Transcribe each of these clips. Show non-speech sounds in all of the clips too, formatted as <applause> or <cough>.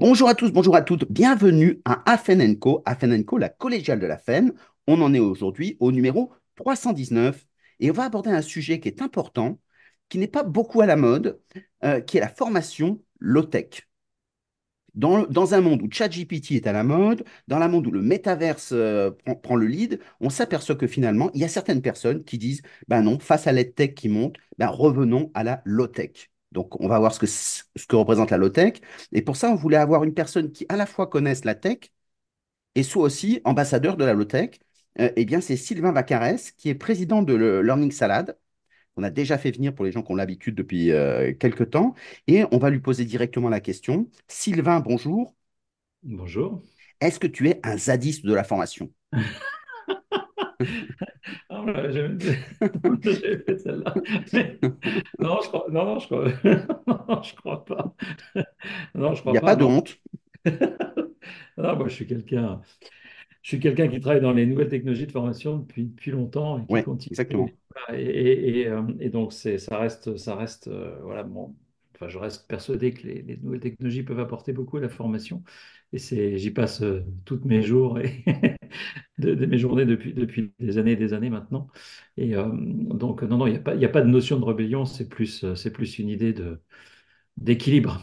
Bonjour à tous, bonjour à toutes, bienvenue à Afen Co, la collégiale de la FEN. On en est aujourd'hui au numéro 319 et on va aborder un sujet qui est important, qui n'est pas beaucoup à la mode, euh, qui est la formation low-tech. Dans, un monde où ChatGPT est à la mode, dans un monde où le métaverse euh, prend, le lead, on s'aperçoit que finalement, il y a certaines personnes qui disent, ben non, face à l'EdTech qui monte, ben revenons à la low-tech. Donc, on va voir ce que, ce que représente la low-tech. Et pour ça, on voulait avoir une personne qui à la fois connaisse la tech et soit aussi ambassadeur de la low-tech. Euh, eh bien, c'est Sylvain Vacarès, qui est président de Learning Salad. On a déjà fait venir pour les gens qui ont l'habitude depuis euh, quelques temps. Et on va lui poser directement la question. Sylvain, bonjour. Bonjour. Est-ce que tu es un zadiste de la formation? <laughs> Ah, j'ai fait celle-là. Non, je crois, non, non, je crois, <laughs> non, je crois pas. Non, je crois Il n'y a pas, de honte. <laughs> non, moi, je suis quelqu'un. Je suis quelqu'un qui travaille dans les nouvelles technologies de formation depuis, depuis longtemps et qui ouais, continue. Exactement. Et, et, et, euh, et donc, ça reste, ça reste euh, voilà, bon, enfin, je reste persuadé que les, les, nouvelles technologies peuvent apporter beaucoup à la formation. Et j'y passe euh, toutes mes jours et <laughs> de, de, mes journées depuis, depuis des années et des années maintenant. Et euh, donc, non, non, il n'y a, pas, a pas de notion de rébellion, c'est plus, c'est plus une idée de, d'équilibre.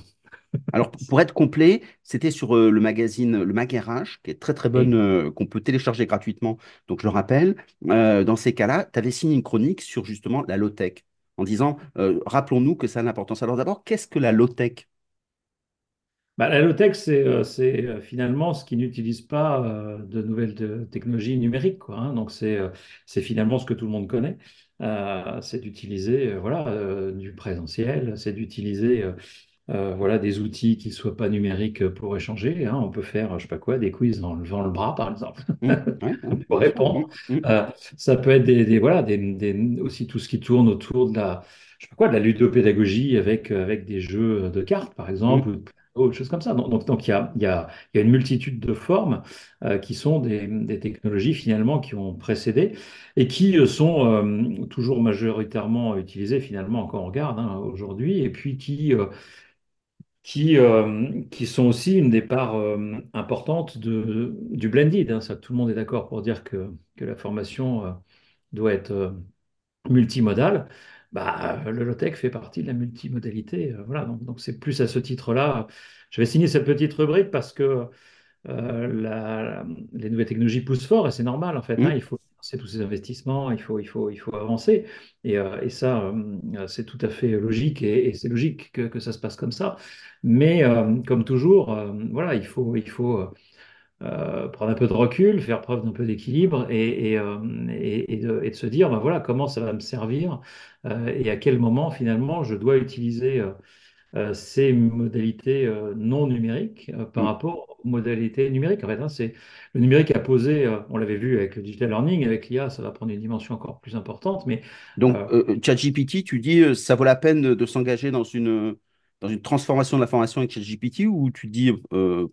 <laughs> Alors, pour être complet, c'était sur euh, le magazine Le Magarage, qui est très très bonne, euh, qu'on peut télécharger gratuitement. Donc, je le rappelle, euh, dans ces cas-là, tu avais signé une chronique sur justement la low-tech, en disant, euh, rappelons-nous que ça a l'importance. Alors d'abord, qu'est-ce que la low-tech? Bah, la low-tech, c'est euh, euh, finalement ce qui n'utilise pas euh, de nouvelles technologies numériques. Quoi, hein. Donc, c'est c'est finalement ce que tout le monde connaît. Euh, c'est d'utiliser voilà, du présentiel, c'est d'utiliser voilà, des outils qui ne soient pas numériques pour échanger. Hein. On peut faire, je sais pas quoi, des quiz en levant le bras, par exemple, Mmh, <laughs> pour répondre. Mmh, mmh. ça peut être des, des- voilà, des, des- aussi tout ce qui tourne autour de la, je sais pas quoi, de la ludopédagogie avec, avec des jeux de cartes, par mmh. exemple, ou de autre chose comme ça. Donc, donc, il y a, une multitude de formes euh, qui sont des, technologies finalement qui ont précédé et qui euh, sont euh, toujours majoritairement utilisées finalement, quand on regarde hein, aujourd'hui, et puis qui, qui, sont aussi une des parts importantes du blended. hein. Ça, tout le monde est d'accord pour dire que, que la formation doit être multimodale. Bah, le low-tech fait partie de la multimodalité. euh, voilà, donc, c'est plus à ce titre-là. Je vais signer cette petite rubrique parce que euh, la- les nouvelles technologies poussent fort et c'est normal en fait. hein. Mmh. il faut financer tous ces investissements, il faut, il faut, il faut avancer. Et, euh, et ça, euh, c'est tout à fait logique et, et c'est logique que, que ça se passe comme ça. Mais euh, comme toujours, euh, voilà, il faut, il faut euh, prendre un peu de recul, faire preuve d'un peu d'équilibre et, et, euh, et- et de, et de se dire, ben voilà, comment ça va me servir euh, et à quel moment finalement je dois utiliser ces modalités non numériques par Mmh. rapport aux modalités numériques. En fait, hein, c'est, le numérique a posé, on l'avait vu avec le digital learning, avec l'IA, ça va prendre une dimension encore plus importante, mais Donc, ChatGPT, tu dis, ça vaut la peine de, s'engager dans une, dans une transformation de la formation avec ChatGPT ou tu dis,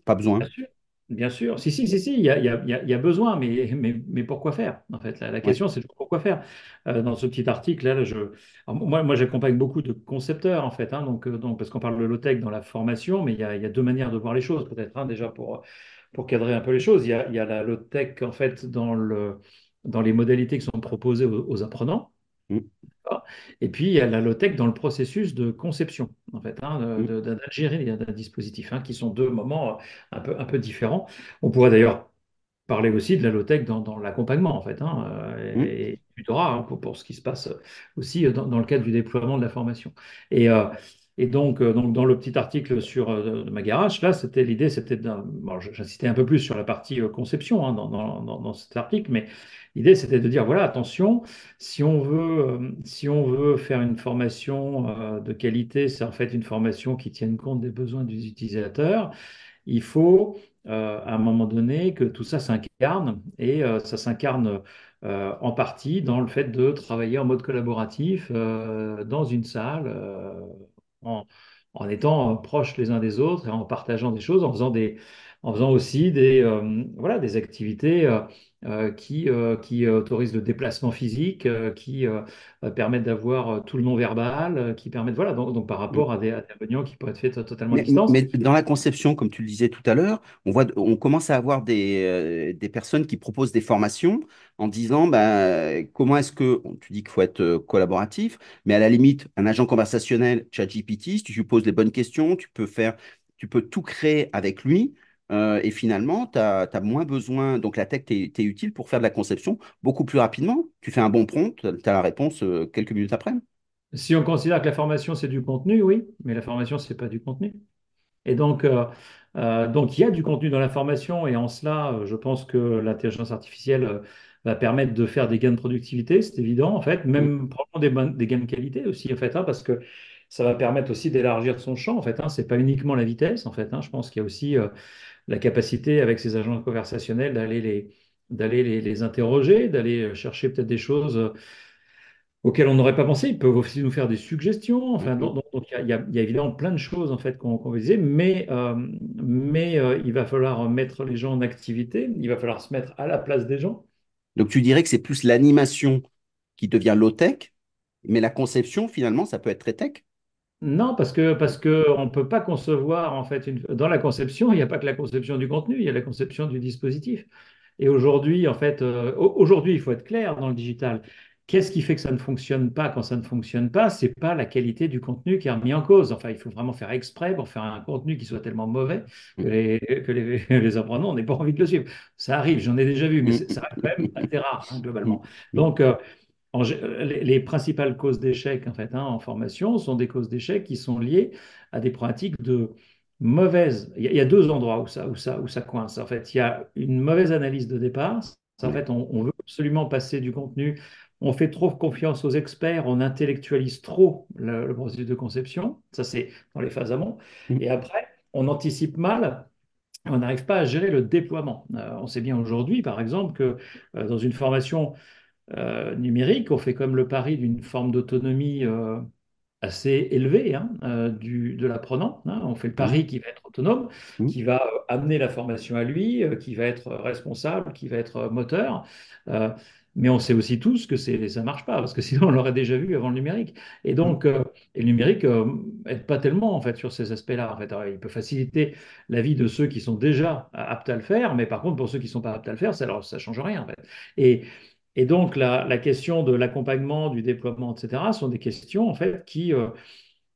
pas besoin? Bien sûr, bien sûr. Si, si, si, si, il y a, il y a- il y a- il y a besoin, mais, mais, mais pourquoi faire? En fait, la, question, c'est toujours pourquoi faire? Euh, dans ce petit article, là, je, alors, moi, moi j'accompagne beaucoup de concepteurs, en fait, hein, donc, euh, donc, parce qu'on parle de low-tech dans la formation, mais il y a, il y a deux manières de voir les choses, peut-être, hein, déjà pour, pour cadrer un peu les choses. Il y a, il y a la low-tech, en fait, dans le, dans les modalités qui sont proposées aux, aux apprenants. Et puis, il y a la low-tech dans le processus de conception, en fait, hein, d'un dispositif, hein, qui sont deux moments euh, un peu, un peu différents. On pourrait d'ailleurs parler aussi de la low-tech dans, dans l'accompagnement, en fait, hein, euh, Mmh. et, et du tutorat, hein, pour, pour ce qui se passe aussi euh, dans, dans le cadre du déploiement de la formation. Et, euh, et donc, euh, donc, dans le petit article sur euh, ma garage, là, c'était l'idée, c'était bon, j'insistais un peu plus sur la partie euh, conception hein, dans, cet article, mais l'idée, c'était de dire, voilà, attention, si on veut, si on veut faire une formation de qualité, c'est en fait une formation qui tienne compte des besoins des utilisateurs, il faut à un moment donné que tout ça s'incarne et ça s'incarne en partie dans le fait de travailler en mode collaboratif dans une salle en, étant proches les uns des autres et en partageant des choses, en faisant des, en faisant aussi des, euh, voilà, des activités euh, euh, qui, euh, qui autorisent le déplacement physique, euh, qui euh, permettent d'avoir euh, tout le non-verbal, euh, qui permettent, voilà, donc, donc par rapport à des intervenants qui pourraient être faits totalement à distance. mais dans la conception, comme tu le disais tout à l'heure, on voit, on commence à avoir des, euh, des personnes qui proposent des formations en disant bah, comment est-ce que, tu dis qu'il faut être euh, collaboratif, mais à la limite, un agent conversationnel, ChatGPT, si tu lui poses les bonnes questions, tu peux faire, tu peux tout créer avec lui. Euh, et finalement, tu as, moins besoin, donc la tech t'est t'est utile pour faire de la conception beaucoup plus rapidement. Tu fais un bon prompt, tu as la réponse euh, quelques minutes après. Si on considère que la formation, c'est du contenu, oui, mais la formation, c'est pas du contenu. Et donc, euh, donc, il y a du contenu dans la formation et en cela, je pense que l'intelligence artificielle va permettre de faire des gains de productivité, c'est évident, en fait, même probablement des, gains de qualité aussi, en fait, hein, parce que ça va permettre aussi d'élargir son champ, en fait. Hein, c'est pas uniquement la vitesse, en fait. hein, je pense qu'il y a aussi la capacité, avec ces agents conversationnels, d'aller les, d'aller les, les interroger, d'aller chercher peut-être des choses euh, auxquelles on n'aurait pas pensé. Ils peuvent aussi nous faire des suggestions. mm, Enfin, mm. donc, donc- donc, il y a, il y évidemment plein de choses en fait qu'on va utiliser, mais, euh, mais euh, il va falloir mettre les gens en activité. Il va falloir se mettre à la place des gens. Donc tu dirais que c'est plus l'animation qui devient low-tech, mais la conception, finalement, ça peut être très tech? Non, parce que parce que on peut pas concevoir en fait une... dans la conception, il n'y a pas que la conception du contenu, il y a la conception du dispositif. Et aujourd'hui, en fait, euh, au- aujourd'hui, il faut être clair dans le digital. Qu'est-ce qui fait que ça ne fonctionne pas quand ça ne fonctionne pas? C'est pas la qualité du contenu qui est remis en cause. Enfin, il faut vraiment faire exprès pour faire un contenu qui soit tellement mauvais que les, que les, <laughs> les apprenants n'aient pas envie de le suivre. Ça arrive, j'en ai déjà vu, mais c'est- mm, ça reste quand même assez rare, hein, globalement. mm, Donc, euh, en gé- les, les principales causes d'échec en fait, hein, en formation sont des causes d'échec qui sont liées à des pratiques de mauvaise. Il y a, deux endroits où ça, où ça, où ça coince. En fait, il y a une mauvaise analyse de départ. En fait, on, on veut absolument passer du contenu. On fait trop confiance aux experts, on intellectualise trop le, le processus de conception. Ça, c'est dans les phases amont. mm, Et après, on anticipe mal. On n'arrive pas à gérer le déploiement. Euh, on sait bien aujourd'hui, par exemple, que euh, dans une formation euh, numérique, on fait comme le pari d'une forme d'autonomie euh, assez élevée hein, euh, du, de l'apprenant. hein. On fait le pari qui va être autonome, mm. qui va amener la formation à lui, qui va être responsable, qui va être moteur. Mais on sait aussi tous que ça ne marche pas, parce que <laughs> sinon on l'aurait déjà vu avant le numérique. Et donc, et le numérique n'aide pas tellement en fait, sur ces aspects-là. En fait. Alors, il peut faciliter la vie de ceux qui sont déjà aptes à le faire, mais par contre, pour ceux qui ne sont pas aptes à le faire, ça ne change rien. En fait. Et, et donc, la, la question de l'accompagnement, du déploiement, etc., sont des questions en fait qui, euh,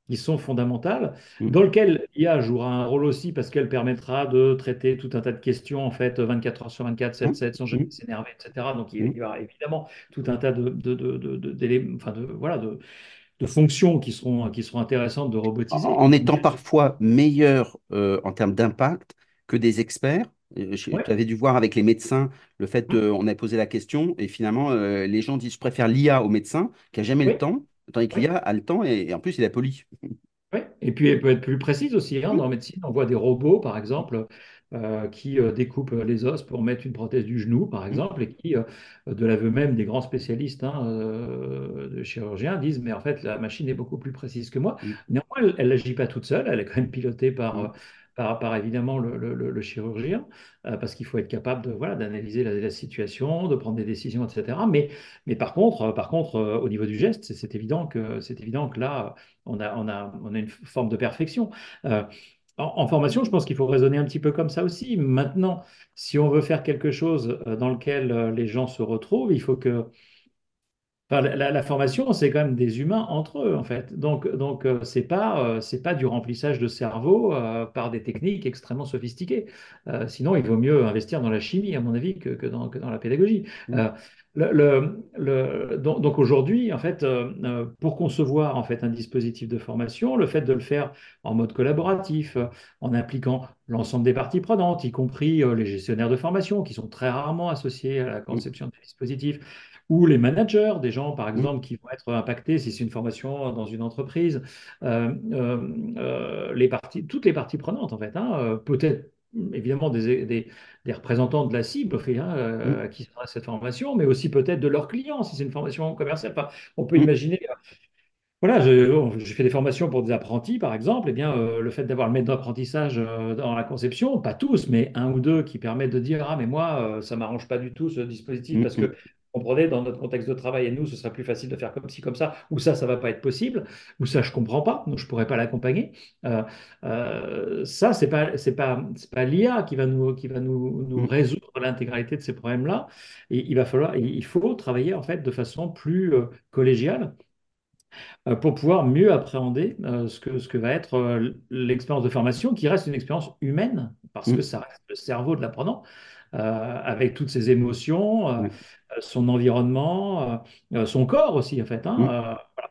qui sont fondamentales, mm. dans lesquelles l'IA jouera un rôle aussi parce qu'elle permettra de traiter tout un tas de questions en fait 24 heures sur 24, 7, Mmh, 7 sans jamais mmh, s'énerver, etc. Donc, il mmh. il y aura évidemment tout un tas de, de, de, de- de- d'éléments- enfin de, voilà, de, de fonctions qui seront, qui seront intéressantes de robotiser. en étant parfois meilleur euh, en termes d'impact que des experts. Ouais, Tu avais dû voir avec les médecins le fait de, on a posé la question et finalement euh, les gens disent je préfère l'IA au médecin qui a jamais le temps, tandis que oui. l'IA a le temps et, et en plus il est poli. <laughs> Oui, et puis elle peut être plus précise aussi. hein. Dans la médecine, on voit des robots, par exemple, euh, qui euh, découpent les os pour mettre une prothèse du genou, par mmh, exemple, et qui, de l'aveu même des grands spécialistes hein, de chirurgiens, disent, mais en fait, la machine est beaucoup plus précise que moi. mmh, Néanmoins, elle n'agit pas toute seule, elle est quand même pilotée par, mmh, par, par, évidemment le, chirurgien, euh, parce qu'il faut être capable de, voilà, d'analyser la, situation, de prendre des décisions, etc. Mais, mais par contre, euh, par contre euh, au niveau du geste, c'est évident que, c'est évident que là, on a, on a, on a une forme de perfection. En, formation, je pense qu'il faut raisonner un petit peu comme ça aussi. Maintenant, si on veut faire quelque chose dans lequel les gens se retrouvent, il faut que Enfin, la, formation, c'est quand même des humains entre eux, en fait. Donc, donc euh, c'est pas, euh, c'est pas du remplissage de cerveau euh, par des techniques extrêmement sophistiquées. Euh, sinon, il vaut mieux investir dans la chimie, à mon avis, que, que dans, que dans la pédagogie. Le, le- le- donc, donc aujourd'hui, en fait, euh, euh, pour concevoir en fait un dispositif de formation, le fait de le faire en mode collaboratif, euh, en impliquant l'ensemble des parties prenantes, y compris les gestionnaires de formation, qui sont très rarement associés à la conception du dispositif ou les managers, des gens, par exemple, qui vont être impactés si c'est une formation dans une entreprise, euh, euh, euh, les parties, toutes les parties prenantes, en fait, hein, peut-être évidemment des, des- des représentants de la cible hein, mmh, euh, à qui s'adresse cette formation, mais aussi peut-être de leurs clients si c'est une formation commerciale. Enfin, on peut mmh. imaginer Voilà, je- j'ai fait des formations pour des apprentis, par exemple. Eh bien, euh, le fait d'avoir le maître d'apprentissage euh, dans la conception, pas tous, mais un ou deux qui permettent de dire, ah, mais moi, euh, ça m'arrange pas du tout ce dispositif Mm, parce mm, que, comprenez, dans notre contexte de travail et nous, ce serait plus facile de faire comme ci, comme ça, ou ça, ça va pas être possible, ou ça, je comprends pas, donc je pourrais pas l'accompagner. Euh, euh, ça, c'est pas, c'est pas, c'est pas l'IA qui va nous, qui va nous, nous mm, résoudre l'intégralité de ces problèmes-là. Et il va falloir, il faut travailler en fait de façon plus euh, collégiale euh, pour pouvoir mieux appréhender euh, ce que, ce que va être l'expérience de formation, qui reste une expérience humaine, parce que mm, ça reste le cerveau de l'apprenant, avec toutes ses émotions, euh, son environnement, euh, son corps aussi, en fait. hein, mm. euh, voilà.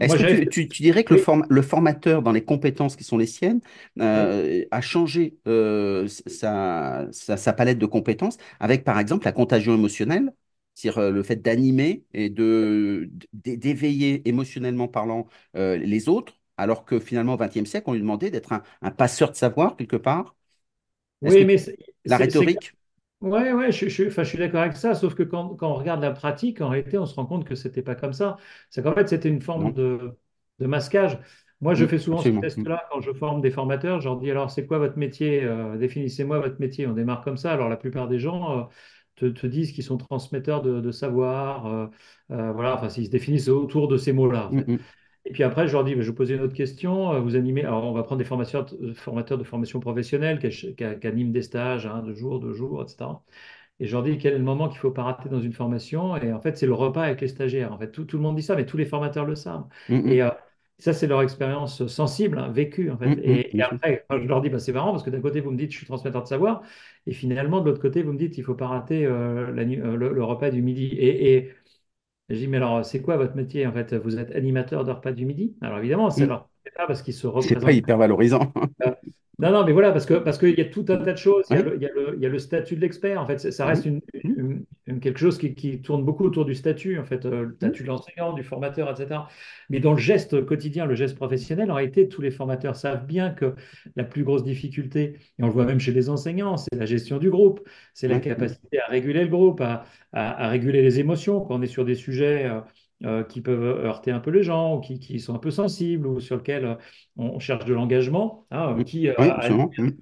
Est-ce que tu, fait... tu- tu dirais que le, Oui, form- le formateur, dans les compétences qui sont les siennes, euh, a changé euh, sa, sa- sa palette de compétences avec, par exemple, la contagion émotionnelle, c'est-à-dire euh, le fait d'animer et d'éveiller émotionnellement parlant euh, les autres, alors que finalement, au XXe siècle, on lui demandait d'être un, un passeur de savoir quelque part. Oui, mais c'est la rhétorique? Ouais, ouais, je, je, enfin, je suis d'accord avec ça, sauf que quand, quand on regarde la pratique, en réalité, on se rend compte que c'était pas comme ça. C'est qu'en fait, c'était une forme de, de masquage. Moi, je fais souvent ce absolument. Test-là quand je forme des formateurs. Je leur dis, alors, c'est quoi votre métier? Euh, définissez-moi votre métier. On démarre comme ça. Alors, la plupart des gens euh, te, te disent qu'ils sont transmetteurs de, de savoir. euh, euh, voilà, enfin, ils se définissent autour de ces mots-là, en fait. mm, Et puis après, je leur dis, je vais vous poser une autre question. Euh, Vous animez, alors on va prendre des formateurs, formateurs de formation professionnelle qui, qui- qui animent des stages, hein, de jour, deux jours, etc. Et je leur dis quel est le moment qu'il ne faut pas rater dans une formation? Et en fait, c'est le repas avec les stagiaires. En fait, tout, tout le monde dit ça, mais tous les formateurs le savent. mm, Et mm, euh, ça, c'est leur expérience sensible, hein, vécue, en mm, fait. Et, et après, je leur dis, bah, c'est marrant parce que d'un côté, vous me dites, je suis transmetteur de savoir. Et finalement, de l'autre côté, vous me dites, il ne faut pas rater euh, la euh, le, le repas du midi. Et, et je dis, mais alors, c'est quoi votre métier, en fait? Vous êtes animateur de repas du midi? Alors, évidemment, c'est Mm. leur pas parce qu'ils se C'est pas représentent hyper valorisant. euh, Non, non, mais voilà, parce que, parce qu'il y a tout un tas de choses. Il y a le, y y a statut de l'expert. En fait, ça ça reste une- quelque chose qui, qui tourne beaucoup autour du statut, en fait, euh, le Mhm. statut de l'enseignant, du formateur, etc. Mais dans le geste quotidien, le geste professionnel, en réalité, tous les formateurs savent bien que la plus grosse difficulté, et on le voit même chez les enseignants, c'est la gestion du groupe, c'est la capacité à réguler le groupe, à, à- à réguler les émotions quand on est sur des sujets. euh, euh, qui peuvent heurter un peu les gens, ou qui, qui sont un peu sensibles, ou sur lesquels euh, on cherche de l'engagement, hein, qui Oui, a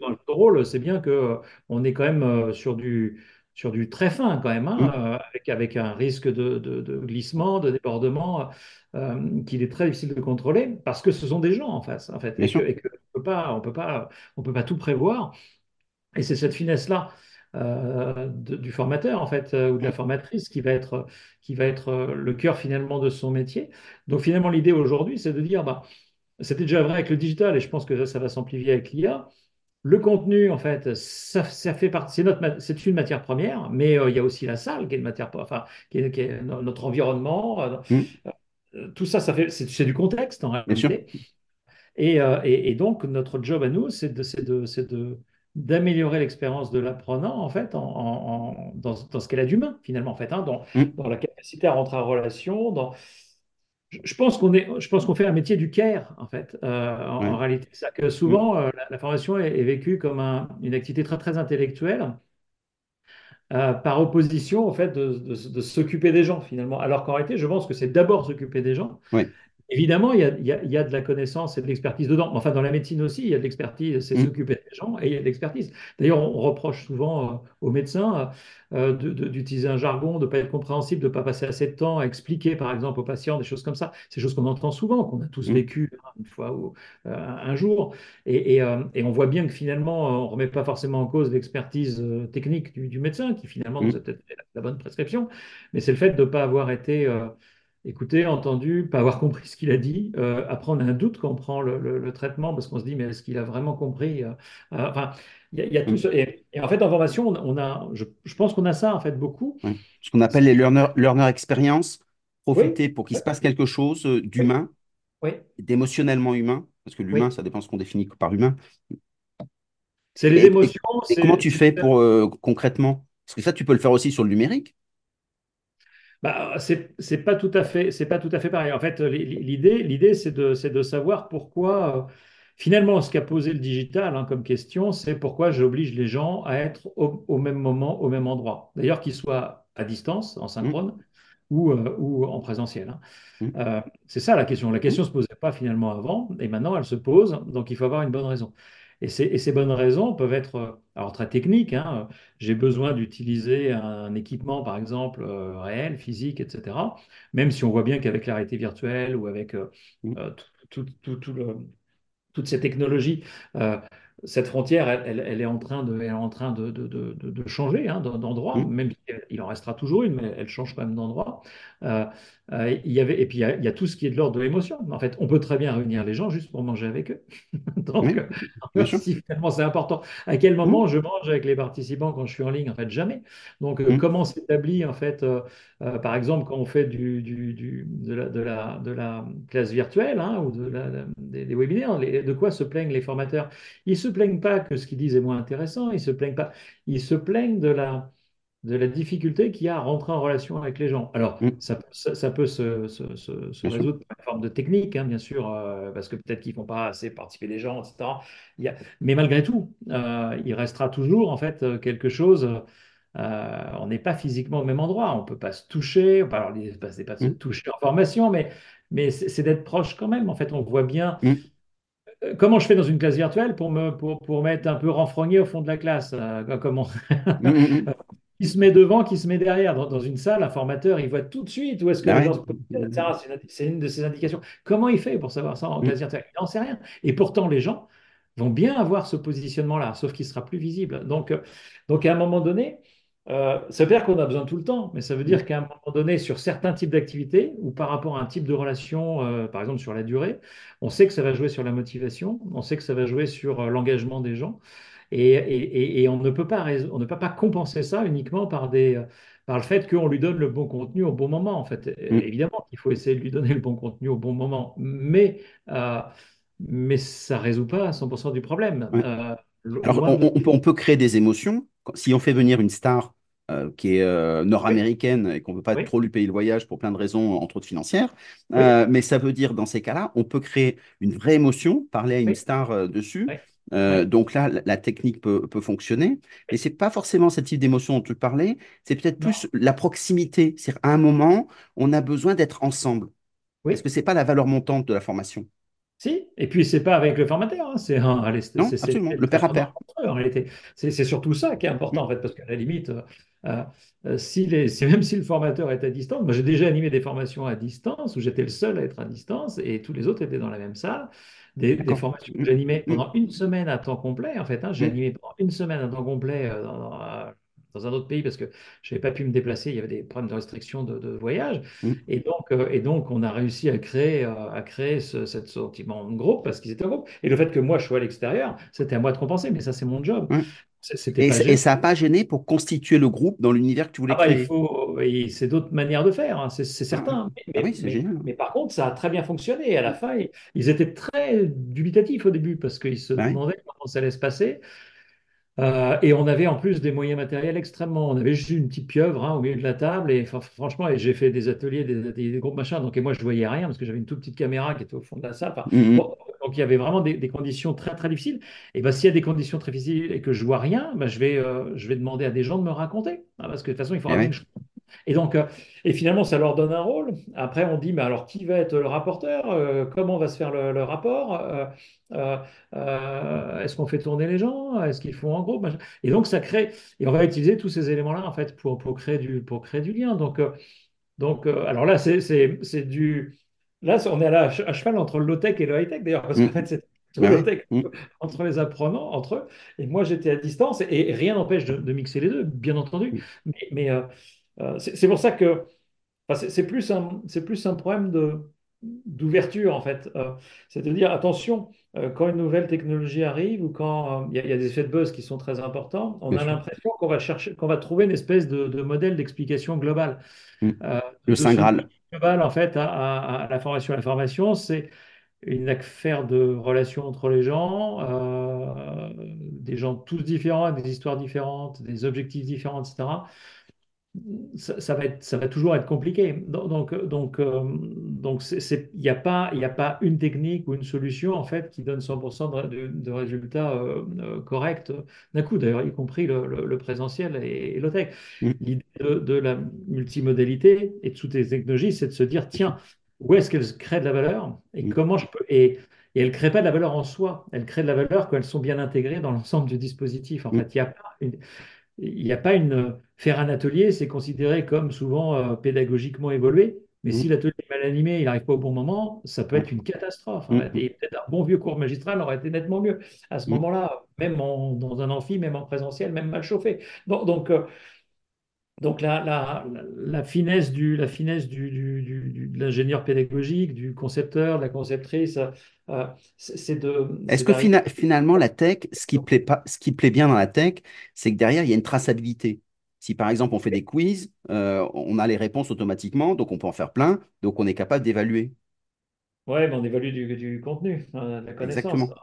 dans le rôle, c'est bien que euh, on est quand même sur du, sur du très fin quand même, hein, Mhm. euh, avec, avec un risque de, de- de glissement, de débordement, euh, qu'il est très difficile de contrôler parce que ce sont des gens en face, en fait, et que, et que on peut pas, on peut pas, on peut pas tout prévoir. Et c'est cette finesse-là euh, de- du formateur, en fait, euh, ou de la formatrice qui va être, qui va être euh, le cœur finalement de son métier. Donc finalement, l'idée aujourd'hui, c'est de dire, bah, c'était déjà vrai avec le digital, et je pense que ça, ça va s'amplifier avec l'IA. Le contenu, en fait, ça, ça fait partie, c'est une matière première, mais euh, il y a aussi la salle qui est une matière, enfin, qui est, qui est no- notre environnement. euh, Mhm. euh, tout ça, ça fait, c'est du contexte en réalité. Et, et- et donc, notre job à nous, c'est de, d'améliorer l'expérience de l'apprenant, en fait, en, en- en- dans, dans ce qu'elle a d'humain, finalement, en fait, hein, dans, Mhm. dans la capacité à rentrer en relation, dans, je pense qu'on est, je pense qu'on fait un métier du care, en fait, euh, en, en Ouais. réalité. C'est que souvent, euh, la, la formation est, est vécue comme un- une activité très, très intellectuelle, euh, par opposition au fait de, de- de s'occuper des gens, finalement. Alors qu'en réalité, je pense que c'est d'abord s'occuper des gens Ouais. Évidemment, il y a, il y a- il y a de la connaissance et de l'expertise dedans. Enfin, dans la médecine aussi, il y a de l'expertise, c'est Mhm. s'occuper des gens et il y a de l'expertise. D'ailleurs, on reproche souvent euh, aux médecins euh, d'utiliser un jargon, de ne pas être compréhensible, de ne pas passer assez de temps à expliquer, par exemple, aux patients des choses comme ça. C'est des choses qu'on entend souvent, qu'on a tous Mhm. vécues hein, une fois ou euh, un jour. Et, et, euh, et on voit bien que finalement, on ne remet pas forcément en cause l'expertise technique du, du médecin, qui finalement nous Mhm. a peut-être fait la, la bonne prescription, mais c'est le fait de ne pas avoir été... euh, écouter, entendu, pas avoir compris ce qu'il a dit. Euh, après, on a un doute quand on prend le, le- le traitement parce qu'on se dit, mais est-ce qu'il a vraiment compris? Euh, euh, Enfin, il y, a il y a tout ce... Et, et en fait, en formation, on, on a, je, je pense qu'on a ça, en fait, beaucoup. Ce qu'on appelle les learner, learner experience, Oui, profiter pour qu'il oui, se passe quelque chose euh, d'humain, d'émotionnellement humain, parce que l'humain, ça dépend ce qu'on définit par humain. C'est les Et, émotions, et comment tu fais pour euh, concrètement? Parce que ça, tu peux le faire aussi sur le numérique. Bah, c'est c'est pas tout à fait, c'est pas tout à fait pareil. En fait, l'idée, l'idée, c'est de, c'est de savoir pourquoi. euh, finalement, ce qu'a posé le digital hein, comme question, c'est pourquoi j'oblige les gens à être au, au même moment, au même endroit. D'ailleurs, qu'ils soient à distance, en Mhm. synchrone, ou, euh, ou en présentiel. hein. mm, Euh, c'est ça la question. La question ne se posait pas finalement avant, et maintenant elle se pose, donc il faut avoir une bonne raison. Et ces, et ces bonnes raisons peuvent être euh, alors très techniques. hein. J'ai besoin d'utiliser un équipement, par exemple, euh, réel, physique, etc. Même si on voit bien qu'avec la réalité virtuelle ou avec euh, mm, euh, tout, tout- tout- tout le, toutes ces technologies, euh, cette frontière, elle, elle- elle est en train de, elle est en train de, de- de- de- de changer hein, d'en- d'endroit, mm, même s'il en restera toujours une, mais elle change quand même d'endroit. Euh, euh, il y avait, et puis il y, a, il y a tout ce qui est de l'ordre de l'émotion. En fait, on peut très bien réunir les gens juste pour manger avec eux. <laughs> Donc, oui, euh, si finalement c'est important, à quel Mm, moment je mange avec les participants quand je suis en ligne? En fait, jamais. Donc, euh, mm, comment s'établit en fait, par exemple, quand on fait du, du- du- de la, de la, de la classe virtuelle hein, ou de la- la- des, des webinaires, les- de quoi se plaignent les formateurs? Ils se plaignent pas que ce qu'ils disent est moins intéressant, ils se plaignent pas, ils se plaignent de la, de la difficulté qu'il y a à rentrer en relation avec les gens. Alors, mm, ça, ça- ça peut se, se- se- se résoudre par une forme de technique, hein, bien sûr, euh, parce que peut-être qu'ils font pas assez participer les gens, etc. Il y a- Mais malgré tout, euh, il restera toujours en fait euh, quelque chose. euh, on n'est pas physiquement au même endroit, on peut pas se toucher. Enfin, alors, l'idée, c'est pas se Mm, toucher en formation, mais, mais c'est d'être proche quand même. En fait, on voit bien mm, comment je fais dans une classe virtuelle pour me pour, pour mettre un peu renfrogné au fond de la classe. euh, comment mm, mm, mm. <laughs> qui se met devant, qui se met derrière. Dans, dans une salle, un formateur, il voit tout de suite où est-ce que Ah les ouais. gens se positionnent, etc. C'est une, de ses indications. Comment il fait pour savoir ça en classe virtuelle? Il n'en sait rien. Et pourtant, les gens vont bien avoir ce positionnement-là, sauf qu'il sera plus visible. Donc, euh, donc à un moment donné, euh, ça veut dire qu'on a besoin tout le temps, mais ça veut dire qu'à un moment donné, sur certains types d'activités ou par rapport à un type de relation, euh, par exemple sur la durée, on sait que ça va jouer sur la motivation, on sait que ça va jouer sur euh, l'engagement des gens. Et, et- et on ne peut pas, on ne peut pas compenser ça uniquement par des, par le fait qu'on lui donne le bon contenu au bon moment. En fait, mm, évidemment qu'il faut essayer de lui donner le bon contenu au bon moment, mais, mais ça ne résout pas 100% du problème. ouais. Alors, peut, on peut créer des émotions. Si on fait venir une star euh, qui est euh, Oui, nord-américaine et qu'on ne veut pas oui, trop lui payer le voyage pour plein de raisons, entre autres financières, oui, euh, mais ça veut dire, dans ces cas-là, on peut créer une vraie émotion, parler à une star dessus. donc là, la, la technique peut, peut fonctionner. Mais oui. c'est pas forcément ce type d'émotion dont tu parlais, c'est peut-être plus la proximité. C'est-à-dire, à un moment, on a besoin d'être ensemble. Est-ce que c'est pas la valeur montante de la formation? Si, et puis c'est pas avec le formateur, hein, c'est un- allez, Non, absolument. Le pair à en réalité. C'est surtout ça qui est important Mm, en fait, parce qu'à la limite, si les, si- même si le formateur est à distance, moi j'ai déjà animé des formations à distance où j'étais le seul à être à distance et tous les autres étaient dans la même salle. Des, formations que j'animais mm, pendant une semaine à temps complet en fait. hein, j'ai mm, animé pendant une semaine à temps complet euh, dans, dans- dans un autre pays parce que je n'avais pas pu me déplacer, il y avait des problèmes de restriction de, de voyage. mm, Et donc, euh, et donc, on a réussi à créer, euh, à créer ce, cette sentiment de groupe parce qu'ils étaient en groupe. Et le fait que moi, je sois à l'extérieur, c'était à moi de compenser, mais ça, c'est mon job. Et, ça- et gênant. ça n'a pas gêné pour constituer le groupe dans l'univers que tu Ah voulais bah, il créer. c'est d'autres manières de faire, hein, c'est Ah, certain. Mais, Ah mais, oui, c'est mais- génial. mais par contre, ça a très bien fonctionné. À la fin, ils, ils étaient très dubitatifs au début parce qu'ils se Bah oui. demandaient comment ça allait se passer. Euh, et on avait en plus des moyens matériels extrêmement. On avait juste une petite pieuvre hein, au milieu de la table. Et fr- franchement, et j'ai fait des ateliers, des, des- groupes machin. Donc, et moi, je voyais rien parce que j'avais une toute petite caméra qui était au fond de la salle. Enfin, bon, donc, il y avait vraiment des, des conditions très, très difficiles. Et ben, s'il y a des conditions très difficiles et que je vois rien, ben, je vais, euh, je vais demander à des gens de me raconter. hein, parce que de toute façon, il Eh faudra bien ouais. que je et donc, euh, et finalement, ça leur donne un rôle. Après, on dit, mais alors qui va être le rapporteur? Euh, comment va se faire le, le rapport? Euh, est-ce qu'on fait tourner les gens? Est-ce qu'ils font en groupe? Et donc, ça crée, et on va utiliser tous ces éléments-là, en fait, pour, pour créer du, pour créer du lien. Donc, euh, donc alors là, c'est c'est- c'est du. Là, on est à, cheval entre le low-tech et le high-tech, d'ailleurs, parce qu'en Mhm. fait, c'est Bah Mhm. entre les apprenants, entre eux. Et moi, j'étais à distance, et, rien n'empêche de, de mixer les deux, bien entendu. Mais, mais, euh, c'est pour ça que enfin, c'est plus un, c'est plus un problème de, d'ouverture, en fait. Euh, c'est de dire, attention, euh, quand une nouvelle technologie arrive ou quand euh, il y, a il y a des effets de buzz qui sont très importants, on Bien a l'impression qu'on va chercher, qu'on va trouver une espèce de, de modèle d'explication globale. Euh, Le de Saint Graal. globale, en fait, à, à- à la formation. La formation, c'est une affaire de relations entre les gens, des gens tous différents, avec des histoires différentes, des objectifs différents, etc. ça, ça va être, ça va toujours être compliqué. Donc, donc, euh, donc c'est- il n'y a pas, il a pas une technique ou une solution en fait qui donne 100% de, résultats euh, euh, corrects d'un coup, d'ailleurs, y compris le, le- le présentiel et, et. Mm, L'idée de, de la multimodalité et de toutes les technologies, c'est de se dire, tiens, où est-ce qu'elles créent de la valeur et Mm, comment je peux... Et, et elles ne créent pas de la valeur en soi, elles créent de la valeur quand elles sont bien intégrées dans l'ensemble du dispositif. En mm, fait, il n'y a pas une, il n'y a pas une. Faire un atelier, c'est considéré comme souvent euh, pédagogiquement évolué. Mais si mm, l'atelier est mal animé, il n'arrive pas au bon moment, ça peut ouais, être une catastrophe. en mm, fait. mm, Et peut-être un bon vieux cours magistral aurait été nettement mieux. À ce moment-là, même en- dans un amphi, même en présentiel, même mal chauffé. Donc, donc, euh, donc la, la- la- la finesse du, la finesse du, du- du- du- de l'ingénieur pédagogique, du concepteur, de la conceptrice, euh, c'est de, Est-ce que fina- finalement, la tech, ce qui plaît pas, ce qui plaît bien dans la tech, c'est que derrière, il y a une traçabilité. Si par exemple, on fait des quiz, euh, on a les réponses automatiquement, donc on peut en faire plein, donc on est capable d'évaluer. Ouais, mais on évalue du, contenu, de la connaissance. Exactement.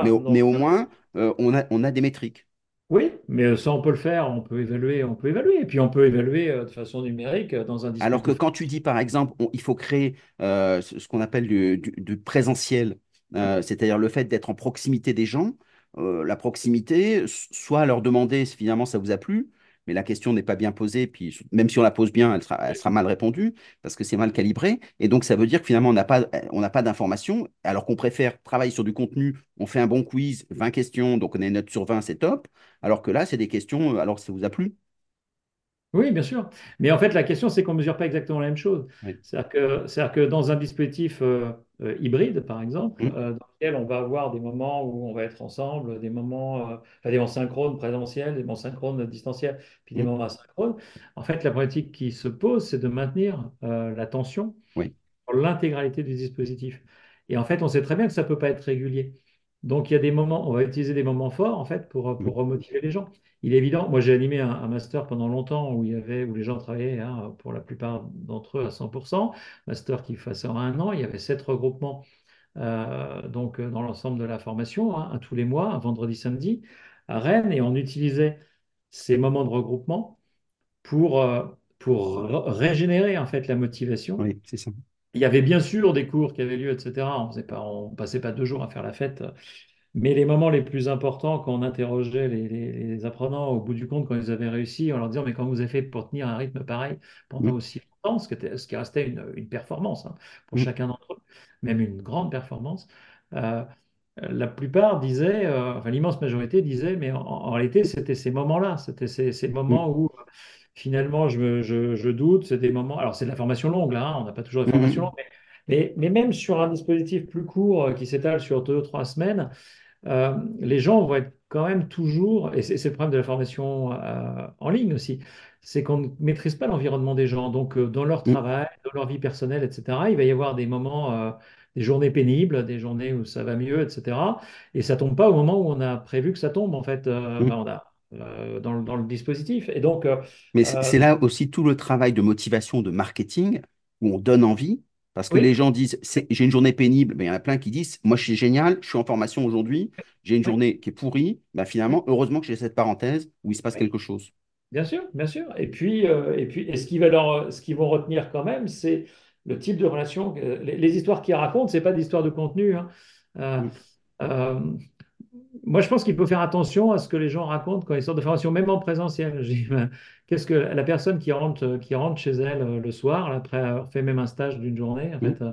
Mais Voilà. au, mais au moins, euh, on a, on a des métriques. Oui, mais ça, on peut le faire, on peut évaluer, on peut évaluer. Et puis, on peut évaluer euh, de façon numérique euh, dans un Alors que quand tu dis, par exemple, on- il faut créer euh, ce, qu'on appelle du, du- du présentiel, euh, c'est-à-dire le fait d'être en proximité des gens, euh, la proximité, soit leur demander si finalement ça vous a plu, mais la question n'est pas bien posée, puis même si on la pose bien, elle sera, mal répondue, parce que c'est mal calibré. Et donc, ça veut dire que finalement, on n'a pas, on pas d'informations, alors qu'on préfère travailler sur du contenu, on fait un bon quiz, 20 questions, donc on a une note sur 20, c'est top, alors que là, c'est des questions, alors ça vous a plu? Oui, bien sûr. Mais en fait, la question, c'est qu'on ne mesure pas exactement la même chose. Oui. C'est-à-dire que, c'est-à-dire que dans un dispositif euh, euh, hybride, par exemple, Hum, euh, dans lequel on va avoir des moments où on va être ensemble, des moments, euh, enfin, des moments synchrones présentiels, des moments synchrones distanciels, puis des hum, moments asynchrones, en fait, la problématique qui se pose, c'est de maintenir la tension Oui. sur l'intégralité du dispositif. Et en fait, on sait très bien que ça ne peut pas être régulier. Donc, il y a des moments, on va utiliser des moments forts, en fait, pour, pour Hum, remotiver les gens. Il est évident, moi j'ai animé un, un master pendant longtemps où il y avait, où les gens travaillaient hein, pour la plupart d'entre eux à 100%, master qui faisait en un an, il y avait sept regroupements euh, donc euh, dans l'ensemble de la formation, hein, un tous les mois, un vendredi, samedi, à Rennes, et on utilisait ces moments de regroupement pour, euh, régénérer en fait la motivation. Oui, c'est ça. Il y avait bien sûr des cours qui avaient lieu, etc. On on passait pas deux jours à faire la fête. Mais les moments les plus importants, quand on interrogeait les, les- les apprenants au bout du compte, quand ils avaient réussi, en leur disant, mais comment vous avez fait pour tenir un rythme pareil pendant Hum, aussi longtemps, ce qui, était- ce qui restait une, une performance hein, pour hum, chacun d'entre eux, même une grande performance, euh, la plupart disaient, euh, enfin l'immense majorité disait, mais en, en réalité, c'était ces moments-là, c'était ces, ces hum, moments où finalement je, me- je, je doute, c'est des moments, alors c'est de la formation longue là, hein, on n'a pas toujours des hum, formations hum. longues, mais, mais, mais même sur un dispositif plus court euh, qui s'étale sur deux ou trois semaines, euh, les gens vont être quand même toujours, et c'est le problème de la formation euh, en ligne aussi, c'est qu'on ne maîtrise pas l'environnement des gens. Donc, euh, dans leur hum. travail, dans leur vie personnelle, etc., il va y avoir des moments, des journées pénibles, des journées où ça va mieux, etc. Et ça tombe pas au moment où on a prévu que ça tombe, en fait, Mm. enfin, on a, euh, dans, le dans le dispositif. Et donc, euh, Mais c'est euh, là aussi tout le travail de motivation, de marketing, où on donne envie, parce que les gens disent, j'ai une journée pénible, mais il y en a plein qui disent, moi je suis génial, je suis en formation aujourd'hui, j'ai une oui, journée qui est pourrie, bah, finalement, heureusement que j'ai cette parenthèse où il se passe oui. quelque chose. Bien sûr, bien sûr. Et puis, euh, et puis, et ce ce qu'ils vont retenir quand même, c'est le type de relation. les, les histoires qu'ils racontent, c'est pas des histoires de contenu. hein. Euh, Mm. euh, moi, je pense qu'il faut faire attention à ce que les gens racontent quand ils sortent de formation, même en présentiel. <laughs> Je dis, Qu'est-ce que la personne qui rentre, qui rentre chez elle euh, le soir, après avoir fait même un stage d'une journée, en Mm. fait, euh,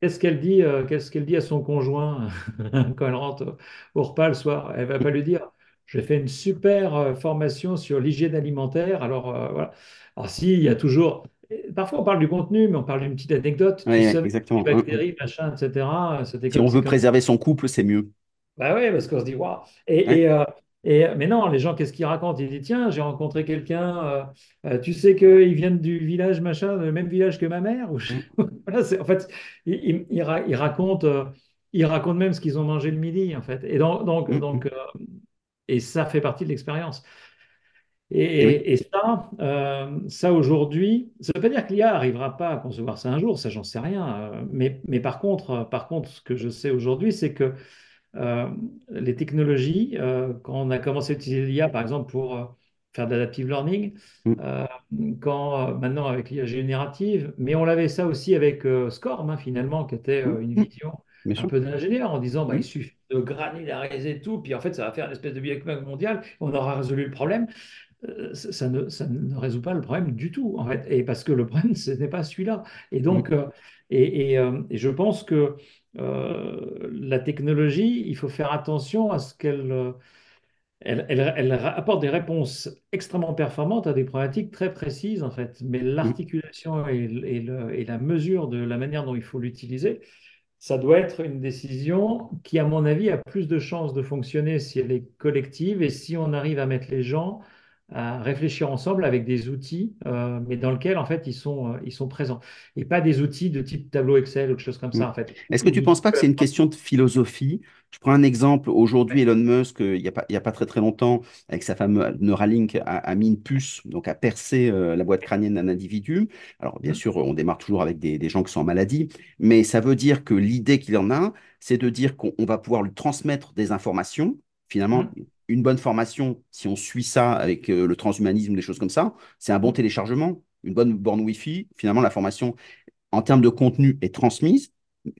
qu'est-ce qu'elle dit, euh, qu'est-ce qu'elle dit à son conjoint <laughs> quand elle rentre au repas le soir? Elle va pas lui dire, j'ai fait une super formation sur l'hygiène alimentaire. Alors euh, voilà. Alors si, il y a toujours. Parfois on parle du contenu, mais on parle d'une petite anecdote. Ouais, Tu ouais, savais les exactement. Mm, mm. bactéries, machin, etc. Si on veut préserver son couple, c'est mieux. Bah ouais, parce qu'on se dit, waouh. Et, Ouais. et, euh, et, mais non, les gens, qu'est-ce qu'ils racontent? Ils disent, tiens, j'ai rencontré quelqu'un, euh, euh, tu sais qu'ils viennent du village, machin, le même village que ma mère? <laughs> Voilà, en fait, ils, ils- ils ra- ils racontent, euh, ils racontent même ce qu'ils ont mangé le midi, en fait. Et donc, donc, Mm, donc, mm. euh, et ça fait partie de l'expérience. Et, Et oui. ça, euh, ça aujourd'hui, ça ne veut pas dire que l'IA n'arrivera pas à concevoir ça un jour, ça j'en sais rien. mais, mais par contre, par contre, ce que je sais aujourd'hui, c'est que euh, les technologies, euh, quand on a commencé à utiliser l'IA, par exemple, pour euh, faire de l'adaptive learning, mm, euh, quand, maintenant avec l'IA générative, mais on avait ça aussi avec SCORM, hein, finalement, qui était mm, une vision un sûr. peu d'ingénieur en disant bah, il Mm, suffit de granulariser tout, puis en fait ça va faire une espèce de Big Bang mondial, on aura résolu le problème. Ça ne, ça ne résout pas le problème du tout, en fait, et parce que le problème, <laughs> ce n'est pas celui-là. Et donc, et, et, euh, et je pense que euh, la technologie, il faut faire attention à ce qu'elle euh, elle, elle- elle apporte des réponses extrêmement performantes à des problématiques très précises, en fait. Mais mm, l'articulation et, et le- et la mesure de la manière dont il faut l'utiliser, ça doit être une décision qui, à mon avis, a plus de chances de fonctionner si elle est collective et si on arrive à mettre les gens à réfléchir ensemble avec des outils, euh, mais dans lesquels, en fait, ils sont, euh, ils sont présents. Et pas des outils de type tableau Excel ou quelque chose comme mm. ça, en fait. Est-ce que tu ne penses pas que c'est une question de philosophie? Je prends un exemple. Aujourd'hui, Elon Musk, euh, il n'y a pas, il y a pas très très longtemps, avec sa fameuse Neuralink, a, a mis une puce, donc a percé euh, la boîte crânienne d'un individu. Alors, bien Hmm, sûr, on démarre toujours avec des, des gens qui sont en maladie, mais ça veut dire que l'idée qu'il en a, c'est de dire qu'on on va pouvoir lui transmettre des informations. Finalement, hmm, une bonne formation, si on suit ça avec euh, le transhumanisme, des choses comme ça, c'est un bon téléchargement, une bonne borne Wi-Fi. Finalement, la formation en termes de contenu est transmise,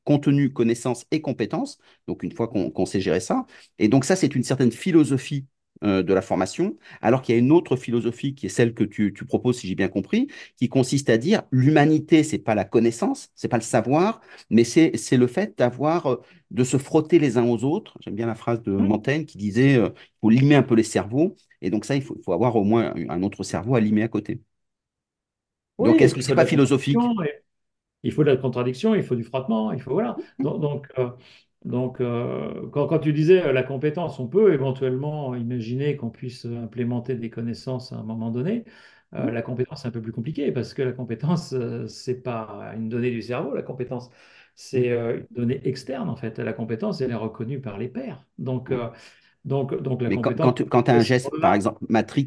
contenu, connaissances et compétences, donc une fois qu'on qu'on sait gérer ça. Et donc ça, c'est une certaine philosophie euh, de la formation, alors qu'il y a une autre philosophie qui est celle que tu, tu proposes, si j'ai bien compris, qui consiste à dire l'humanité, c'est pas la connaissance, c'est pas le savoir, mais c'est le fait d'avoir, euh, de se frotter les uns aux autres. J'aime bien la phrase de hmm. Montaigne qui disait, euh, il faut limer un peu les cerveaux, et donc ça, il faut, faut avoir au moins un autre cerveau à limer à côté. Oui, Donc, est-ce que c'est pas philosophique? Il faut de la contradiction, il faut du frottement, il faut voilà. Donc, donc, euh, donc, euh, quand, quand tu disais euh, la compétence, on peut éventuellement imaginer qu'on puisse euh, implémenter des connaissances à un moment donné. Euh, la compétence, c'est un peu plus compliqué parce que la compétence, euh, c'est pas une donnée du cerveau. La compétence, c'est euh, une donnée externe en fait. La compétence, elle est reconnue par les pairs. Donc, donc, donc la Mais compétence, quand, quand tu as un geste, par exemple, Matrix,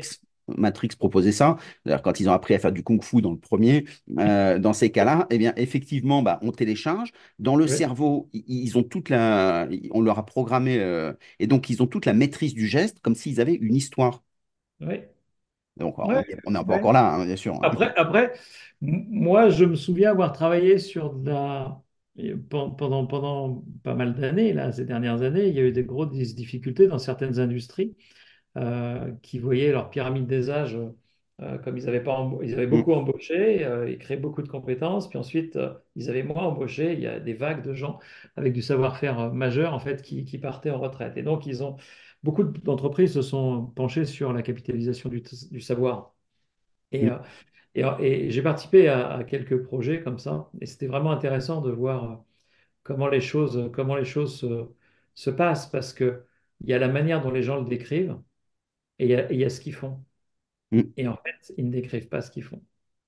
Matrix proposait ça, d'ailleurs, quand ils ont appris à faire du kung-fu dans le premier, <laughs> euh, dans ces cas-là, eh bien, effectivement, bah, on télécharge. Dans le cerveau, ils ont toute la, on leur a programmé, euh, et donc ils ont toute la maîtrise du geste, comme s'ils avaient une histoire. oui, Donc, on n'est pas encore là, hein, bien sûr. hein. Après, après, moi, je me souviens avoir travaillé sur de la... pen- Pendant, pendant pas mal d'années, là, ces dernières années, il y a eu des grosses difficultés dans certaines industries qui voyaient leur pyramide des âges, euh, comme ils avaient pas ils avaient Mm, beaucoup embauché, euh, ils créaient beaucoup de compétences, puis ensuite, euh, ils avaient moins embauché. Il y a des vagues de gens avec du savoir-faire euh, majeur, en fait, qui, qui partaient en retraite. Et donc, ils ont... Beaucoup d'entreprises se sont penchées sur la capitalisation du, du savoir. Et, mm, euh, et, et j'ai participé à, à quelques projets comme ça, et c'était vraiment intéressant de voir euh, comment les choses, comment les choses se, se passent, parce que il y a la manière dont les gens le décrivent, et il y a, y ce qu'ils font. mm. Et en fait, ils ne décrivent pas ce qu'ils font.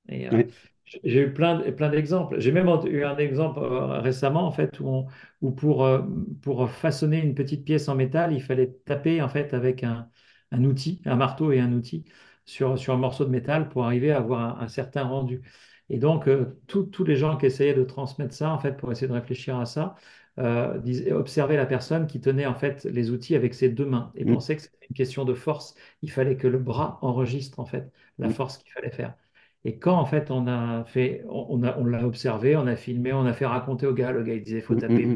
Et euh, j'ai eu plein, plein d'exemples. J'ai même eu un exemple euh, récemment, en fait, où, on- où pour, euh, pour façonner une petite pièce en métal, il fallait taper, en fait, avec un, un outil, un marteau et un outil, sur, sur un morceau de métal pour arriver à avoir un, un certain rendu. Et donc, tous tous les gens qui essayaient de transmettre ça, en fait, pour essayer de réfléchir à ça, euh, observaient la personne qui tenait, en fait, les outils avec ses deux mains et Mm, pensaient que c'était une question de force. Il fallait que le bras enregistre, en fait, la mm, force qu'il fallait faire. Et quand en fait on a fait, on a, on l'a observé, on a filmé, on a fait raconter au gars, le gars il disait faut mm, taper.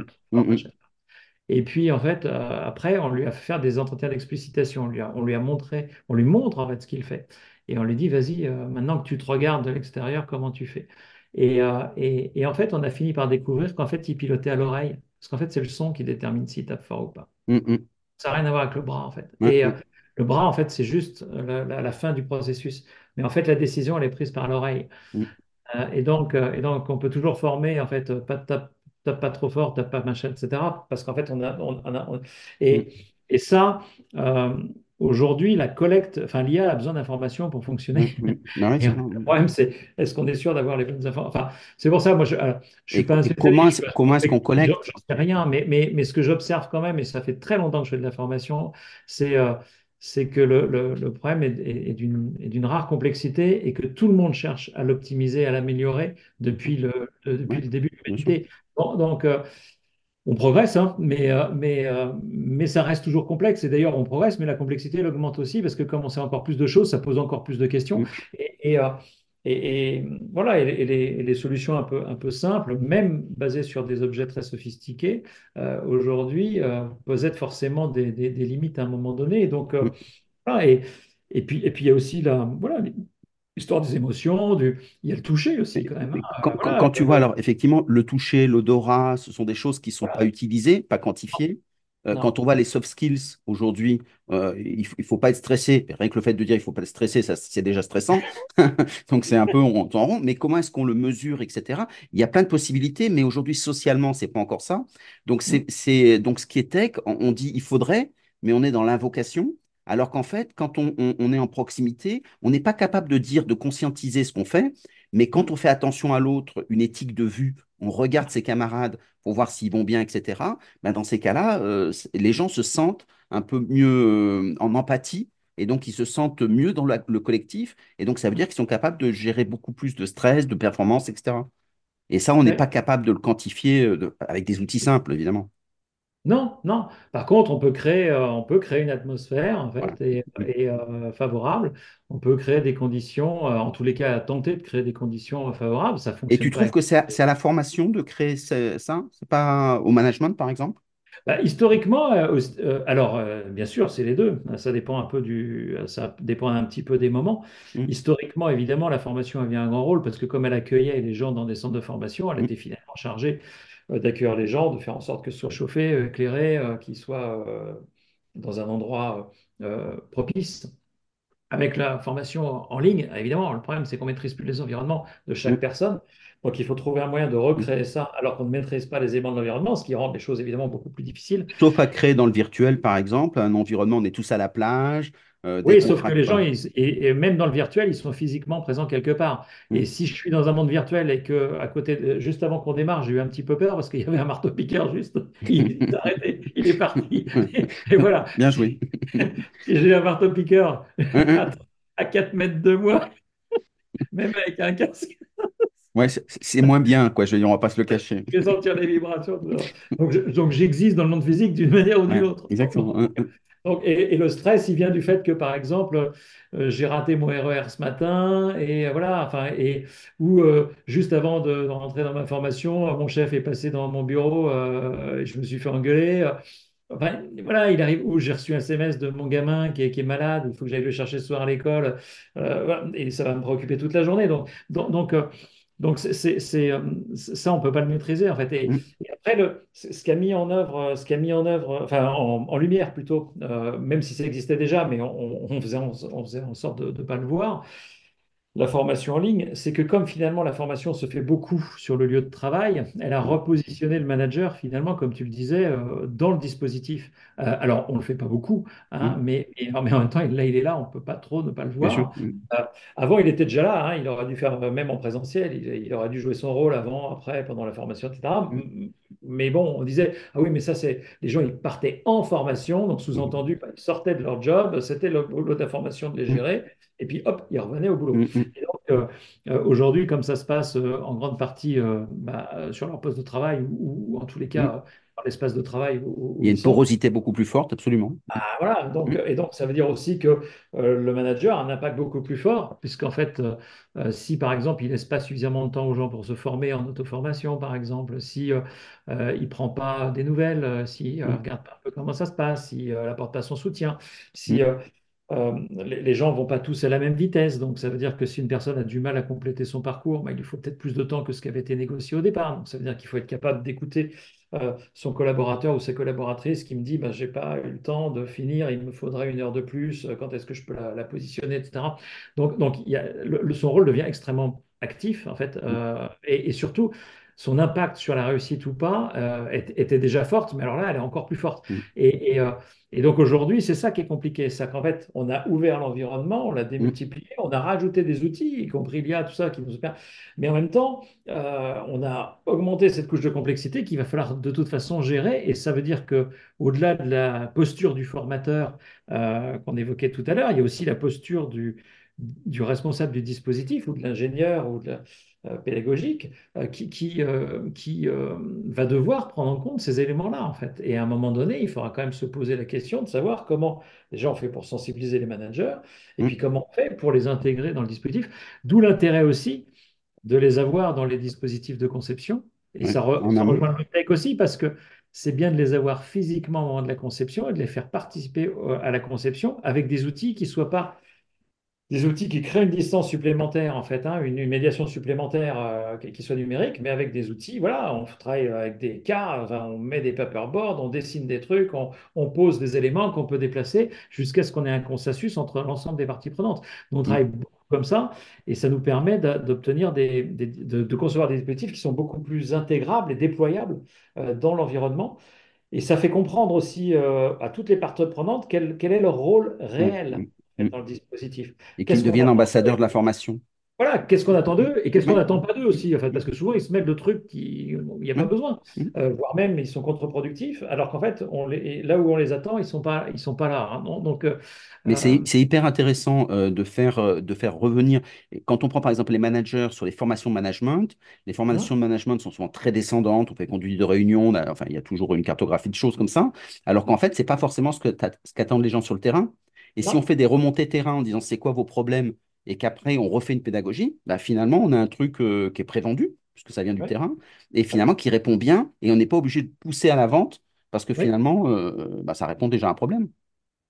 Et puis en fait euh, après on lui a fait faire des entretiens d'explicitation, on lui a, on lui a montré, on lui montre en fait ce qu'il fait. Et on lui dit vas-y, euh, maintenant que tu te regardes de l'extérieur, comment tu fais? Et, euh, et, et en fait on a fini par découvrir qu'en fait il pilotait à l'oreille, parce qu'en fait c'est le son qui détermine s'il tape fort ou pas. mm, mm. Ça n'a rien à voir avec le bras, en fait. Et euh, le bras, en fait, c'est juste euh, la, la- la fin du processus. Mais en fait, la décision, elle est prise par l'oreille. Mm, Euh, et donc, euh, et donc, on peut toujours former, en fait, pas tape, tape pas trop fort, tape pas machin, etc. Parce qu'en fait, on a, on- on a- on- et, et ça, aujourd'hui, la collecte, enfin, l'IA a besoin d'informations pour fonctionner. Non, le problème, c'est est-ce qu'on est sûr d'avoir les bonnes informations? Enfin, c'est pour ça, moi, je ne suis Et, pas un comment, je est-ce- suis qu'on collecte? j'en sais rien, mais, mais, mais ce que j'observe quand même, et ça fait très longtemps que je fais de la formation, c'est euh, c'est que le, le- le problème est, est- est d'une rare complexité et que tout le monde cherche à l'optimiser, à l'améliorer depuis le, le- depuis Ouais, le début de l'humanité. Bon, donc, euh, On progresse, hein, mais, euh, mais, euh, mais ça reste toujours complexe. Et d'ailleurs, on progresse, mais la complexité, elle augmente aussi parce que comme on sait encore plus de choses, ça pose encore plus de questions. Et, et, euh, et- et, voilà, les, les solutions un peu, un peu simples, même basées sur des objets très sophistiqués, aujourd'hui, possèdent forcément des, des- des limites à un moment donné. Et donc, voilà, et puis, et puis, il y a aussi la, voilà, l'histoire des émotions, du, il y a le toucher aussi quand même. hein. quand, quand- voilà, quand tu vois, alors effectivement, le toucher, l'odorat, ce sont des choses qui ne sont pas utilisées, pas quantifiées. Euh, quand on voit les soft skills aujourd'hui, euh, il ne faut pas être stressé. Rien que le fait de dire il ne faut pas être stressé, ça, c'est déjà stressant. <laughs> Donc c'est un peu on en rond. Mais comment est-ce qu'on le mesure, etc. Il y a plein de possibilités, mais aujourd'hui, socialement, c'est pas encore ça. Donc, c'est, Mm, donc ce qui est tech, on, on dit il faudrait, mais on est dans l'invocation. Alors qu'en fait, quand on, on- on est en proximité, on n'est pas capable de dire, de conscientiser ce qu'on fait, mais quand on fait attention à l'autre, une éthique de vue, on regarde ses camarades pour voir s'ils vont bien, etc., ben dans ces cas-là, euh, les gens se sentent un peu mieux euh, en empathie, et donc ils se sentent mieux dans la- le collectif, et donc ça veut dire qu'ils sont capables de gérer beaucoup plus de stress, de performance, etc. Et ça, on n'est pas capable de le quantifier euh, de- avec des outils simples, évidemment. Non, non. Par contre, on peut créer, euh, on peut créer une atmosphère en fait et, et, euh, favorable. On peut créer des conditions, euh, en tous les cas, tenter de créer des conditions favorables. Ça Et tu pas. trouves que c'est à, la formation de créer ce- ça? C'est pas au management, par exemple? Bah, historiquement, alors bien sûr, c'est les deux. Ça dépend un peu du, ça dépend un petit peu des moments. Mm, Historiquement, évidemment, la formation avait un grand rôle parce que comme elle accueillait les gens dans des centres de formation, elle mm, était finalement chargée d'accueillir les gens, de faire en sorte que ce soit chauffé, euh, éclairé, euh, qu'ils soient euh, dans un endroit euh, propice. Avec la formation en ligne, évidemment, le problème, c'est qu'on ne maîtrise plus les environnements de chaque personne. Donc, il faut trouver un moyen de recréer ça alors qu'on ne maîtrise pas les éléments de l'environnement, ce qui rend les choses évidemment beaucoup plus difficiles. Sauf à créer dans le virtuel, par exemple, un environnement, on est tous à la plage, euh, Oui, sauf que les gens, ils- et, et même dans le virtuel, ils sont physiquement présents quelque part. Et Mm, si je suis dans un monde virtuel et que à côté, de- juste avant qu'on démarre, j'ai eu un petit peu peur parce qu'il y avait un marteau-piqueur juste, <laughs> il s'est arrêté, il est parti. <laughs> Et, voilà, Bien joué. <laughs> j'ai un marteau-piqueur Mm, à, mm. à 4 mètres de moi, même avec un casque, Ouais, c'est moins bien, quoi. Je veux dire, on va pas se le cacher. je vais sentir les vibrations. Donc, je- donc j'existe dans le monde physique d'une manière ou d'une Ouais, autre. exactement. Et, le stress, il vient du fait que, par exemple, euh, j'ai raté mon RER ce matin, et voilà, enfin, et ou euh, juste avant de, rentrer dans ma formation, mon chef est passé dans mon bureau, euh, et je me suis fait engueuler. Enfin, voilà, il arrive où j'ai reçu un SMS de mon gamin qui est, malade, il faut que j'aille le chercher ce soir à l'école, et ça va me préoccuper toute la journée. Donc, donc c'est, euh, ça, on peut pas le maîtriser en fait. Et, mm, et après, le, ce qu'a mis en œuvre, ce qu'a mis en œuvre, enfin en, en lumière plutôt, euh, même si ça existait déjà, mais on, on faisait, on faisait en sorte de ne pas le voir la formation en ligne, c'est que comme finalement la formation se fait beaucoup sur le lieu de travail, elle a repositionné le manager finalement, comme tu le disais, euh, dans le dispositif. Euh, alors, on ne le fait pas beaucoup, hein, mm. mais, mais en même temps, là, il est là, on ne peut pas trop ne pas le voir. Mm, Euh, avant, il était déjà là, hein, il aurait dû faire même en présentiel, il, il aurait dû jouer son rôle avant, après, pendant la formation, etc. Mais bon, on disait, ah oui, mais ça, c'est les gens, ils partaient en formation, donc mm, sous-entendu, bah, ils sortaient de leur job, c'était le boulot de la formation de les mm, gérer, et puis hop, ils revenaient au boulot. mm, mm, Et donc, aujourd'hui, comme ça se passe euh, en grande partie euh, bah, euh, sur leur poste de travail ou, ou en tous les mm. cas euh, dans l'espace de travail où, Il y a une sont. porosité beaucoup plus forte, absolument. Ah, voilà, donc, Mm, et donc ça veut dire aussi que euh, le manager a un impact beaucoup plus fort, puisqu'en fait, euh, euh, si par exemple il laisse pas suffisamment de temps aux gens pour se former en auto-formation, par exemple, si euh, euh, il prend pas des nouvelles, euh, si euh, mm, regarde pas un peu comment ça se passe, si euh, apporte pas son soutien, si mm, euh, les, les gens vont pas tous à la même vitesse, donc ça veut dire que si une personne a du mal à compléter son parcours, bah, il lui faut peut-être plus de temps que ce qui avait été négocié au départ. Donc ça veut dire qu'il faut être capable d'écouter euh, son collaborateur ou ses collaboratrices qui me dit bah, j'ai pas eu le temps de finir, il me faudrait une heure de plus, euh, quand est-ce que je peux la, la positionner, etc. Donc, donc il y a, le- le- son rôle devient extrêmement actif en fait, mm, euh, et, et surtout son impact sur la réussite ou pas euh, était déjà forte, mais alors là elle est encore plus forte. mm, Et, et, euh, et donc aujourd'hui, c'est ça qui est compliqué, c'est qu'en fait, on a ouvert l'environnement, on l'a mm, démultiplié, on a rajouté des outils, y compris l'IA, tout ça, qui nous permet. Mais en même temps, euh, on a augmenté cette couche de complexité qu'il va falloir de toute façon gérer. Et ça veut dire que au-delà de la posture du formateur qu'on évoquait tout à l'heure, il y a aussi la posture du, du responsable du dispositif ou de l'ingénieur ou de la, pédagogique euh, qui, qui, euh, qui va devoir prendre en compte ces éléments-là, en fait. Et à un moment donné, il faudra quand même se poser la question de savoir comment, déjà, on fait pour sensibiliser les managers, et Mm. puis comment on fait pour les intégrer dans le dispositif. D'où l'intérêt aussi de les avoir dans les dispositifs de conception. Et Ouais. ça, re- ça rejoint le tech aussi parce que c'est bien de les avoir physiquement au moment de la conception et de les faire participer à la conception avec des outils qui ne soient pas des outils qui créent une distance supplémentaire, en fait, hein, une, une médiation supplémentaire euh, qui, soit numérique, mais avec des outils, voilà, on travaille avec des cas, enfin, on met des paperboards, on dessine des trucs, on, on pose des éléments qu'on peut déplacer jusqu'à ce qu'on ait un consensus entre l'ensemble des parties prenantes. Donc, on Mm. travaille beaucoup comme ça et ça nous permet d'obtenir des, des- de, de concevoir des dispositifs qui sont beaucoup plus intégrables et déployables euh, dans l'environnement. Et ça fait comprendre aussi euh, à toutes les parties prenantes quel, quel est leur rôle Ouais. réel Mm. dans le dispositif. Et qu'ils deviennent ambassadeurs de la formation. Voilà, qu'est-ce qu'on attend d'eux et qu'est-ce qu'on n'attend pas d'eux aussi, en fait, parce que souvent ils se mêlent de trucs qui, où il n'y a pas Mm. besoin, Mm. Euh, voire même ils sont contre-productifs, alors qu'en fait, on les, là où on les attend, ils sont pas, ils sont pas là. hein. Non, donc, euh, Mais c'est euh, c'est hyper intéressant euh, de faire, de faire revenir. Quand on prend par exemple les managers sur les formations de management, les formations de management sont souvent très descendantes. On fait conduite de réunion, a- enfin, il y a toujours une cartographie de choses comme ça. Alors qu'en fait, c'est pas forcément ce ce qu'attendent les gens sur le terrain. Et si on fait des remontées terrain en disant c'est quoi vos problèmes et qu'après on refait une pédagogie, bah, finalement on a un truc euh, qui est prévendu, puisque ça vient du ouais, terrain, et finalement qui répond bien et on n'est pas obligé de pousser à la vente parce que ouais, finalement euh, bah, ça répond déjà à un problème.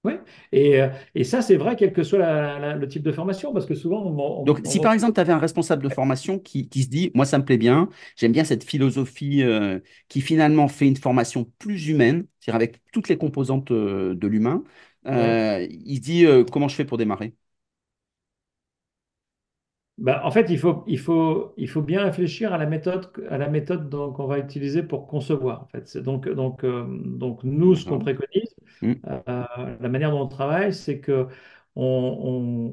ouais. Et, euh, et ça, c'est vrai, quel que soit la- la- le type de formation, parce que souvent, on, Donc, on- si par exemple, tu avais un responsable de formation qui, qui se dit, moi, ça me plaît bien, j'aime bien cette philosophie euh, qui finalement fait une formation plus humaine, c'est-à-dire avec toutes les composantes euh, de l'humain, ouais. euh, il dit, euh, comment je fais pour démarrer? Bah, en fait, il faut, il faut, il faut bien réfléchir à la méthode, à la méthode qu'on va utiliser pour concevoir. En fait. Donc, donc, euh, donc, nous, ce qu'on préconise, Mm, euh, la manière dont on travaille, c'est que on,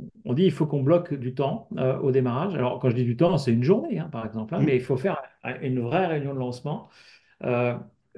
on- on dit il faut qu'on bloque du temps euh, au démarrage. Alors, quand je dis du temps, c'est une journée, hein, par exemple, hein, mm, mais il faut faire une vraie réunion de lancement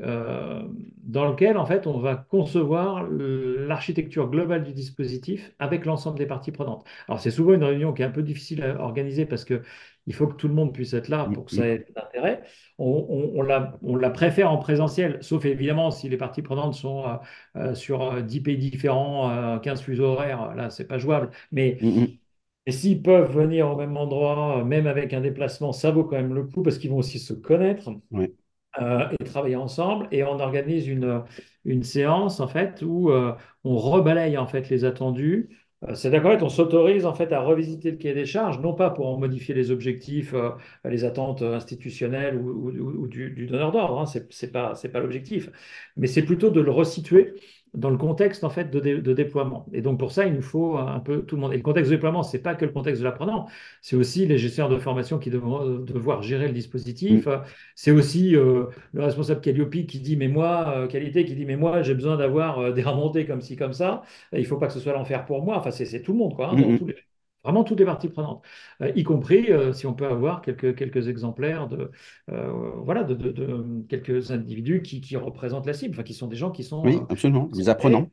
euh, dans lequel, en fait, on va concevoir l'architecture globale du dispositif avec l'ensemble des parties prenantes. Alors, c'est souvent une réunion qui est un peu difficile à organiser parce que il faut que tout le monde puisse être là pour que ça ait de l'intérêt. On, on- on la, on la préfère en présentiel, sauf évidemment si les parties prenantes sont euh, euh, sur euh, 10 pays différents, euh, 15 fuseaux horaires, là, c'est pas jouable. Mais mm, mm. et s'ils peuvent venir au même endroit, même avec un déplacement, ça vaut quand même le coup parce qu'ils vont aussi se connaître Ouais. Euh, et travailler ensemble. Et on organise une, une séance en fait où euh, on rebalaye en fait les attendus. Euh, c'est d'accord, on s'autorise en fait à revisiter le cahier des charges, non pas pour en modifier les objectifs, les attentes institutionnelles ou, du, donneur d'ordre, hein, c'est pas, pas l'objectif, mais c'est plutôt de le resituer dans le contexte en fait de, dé- de déploiement. Et donc pour ça, il nous faut un peu tout le monde. Et le contexte de déploiement, c'est pas que le contexte de l'apprenant, c'est aussi les gestionnaires de formation qui devront devoir gérer le dispositif. mm. C'est aussi euh, le responsable Calliope qui dit, mais moi, euh, qualité, qui dit, mais moi, j'ai besoin d'avoir euh, des remontées comme ci, comme ça. Il faut pas que ce soit l'enfer pour moi. Enfin, c'est tout le monde, quoi, hein, Mm, dans tous mm. les, vraiment toutes les parties prenantes, Euh, y compris euh, si on peut avoir quelques, quelques exemplaires de, euh, voilà, de, de- de quelques individus qui, qui représentent la cible, enfin, qui sont des gens qui sont Oui, absolument. Concernés apprenants.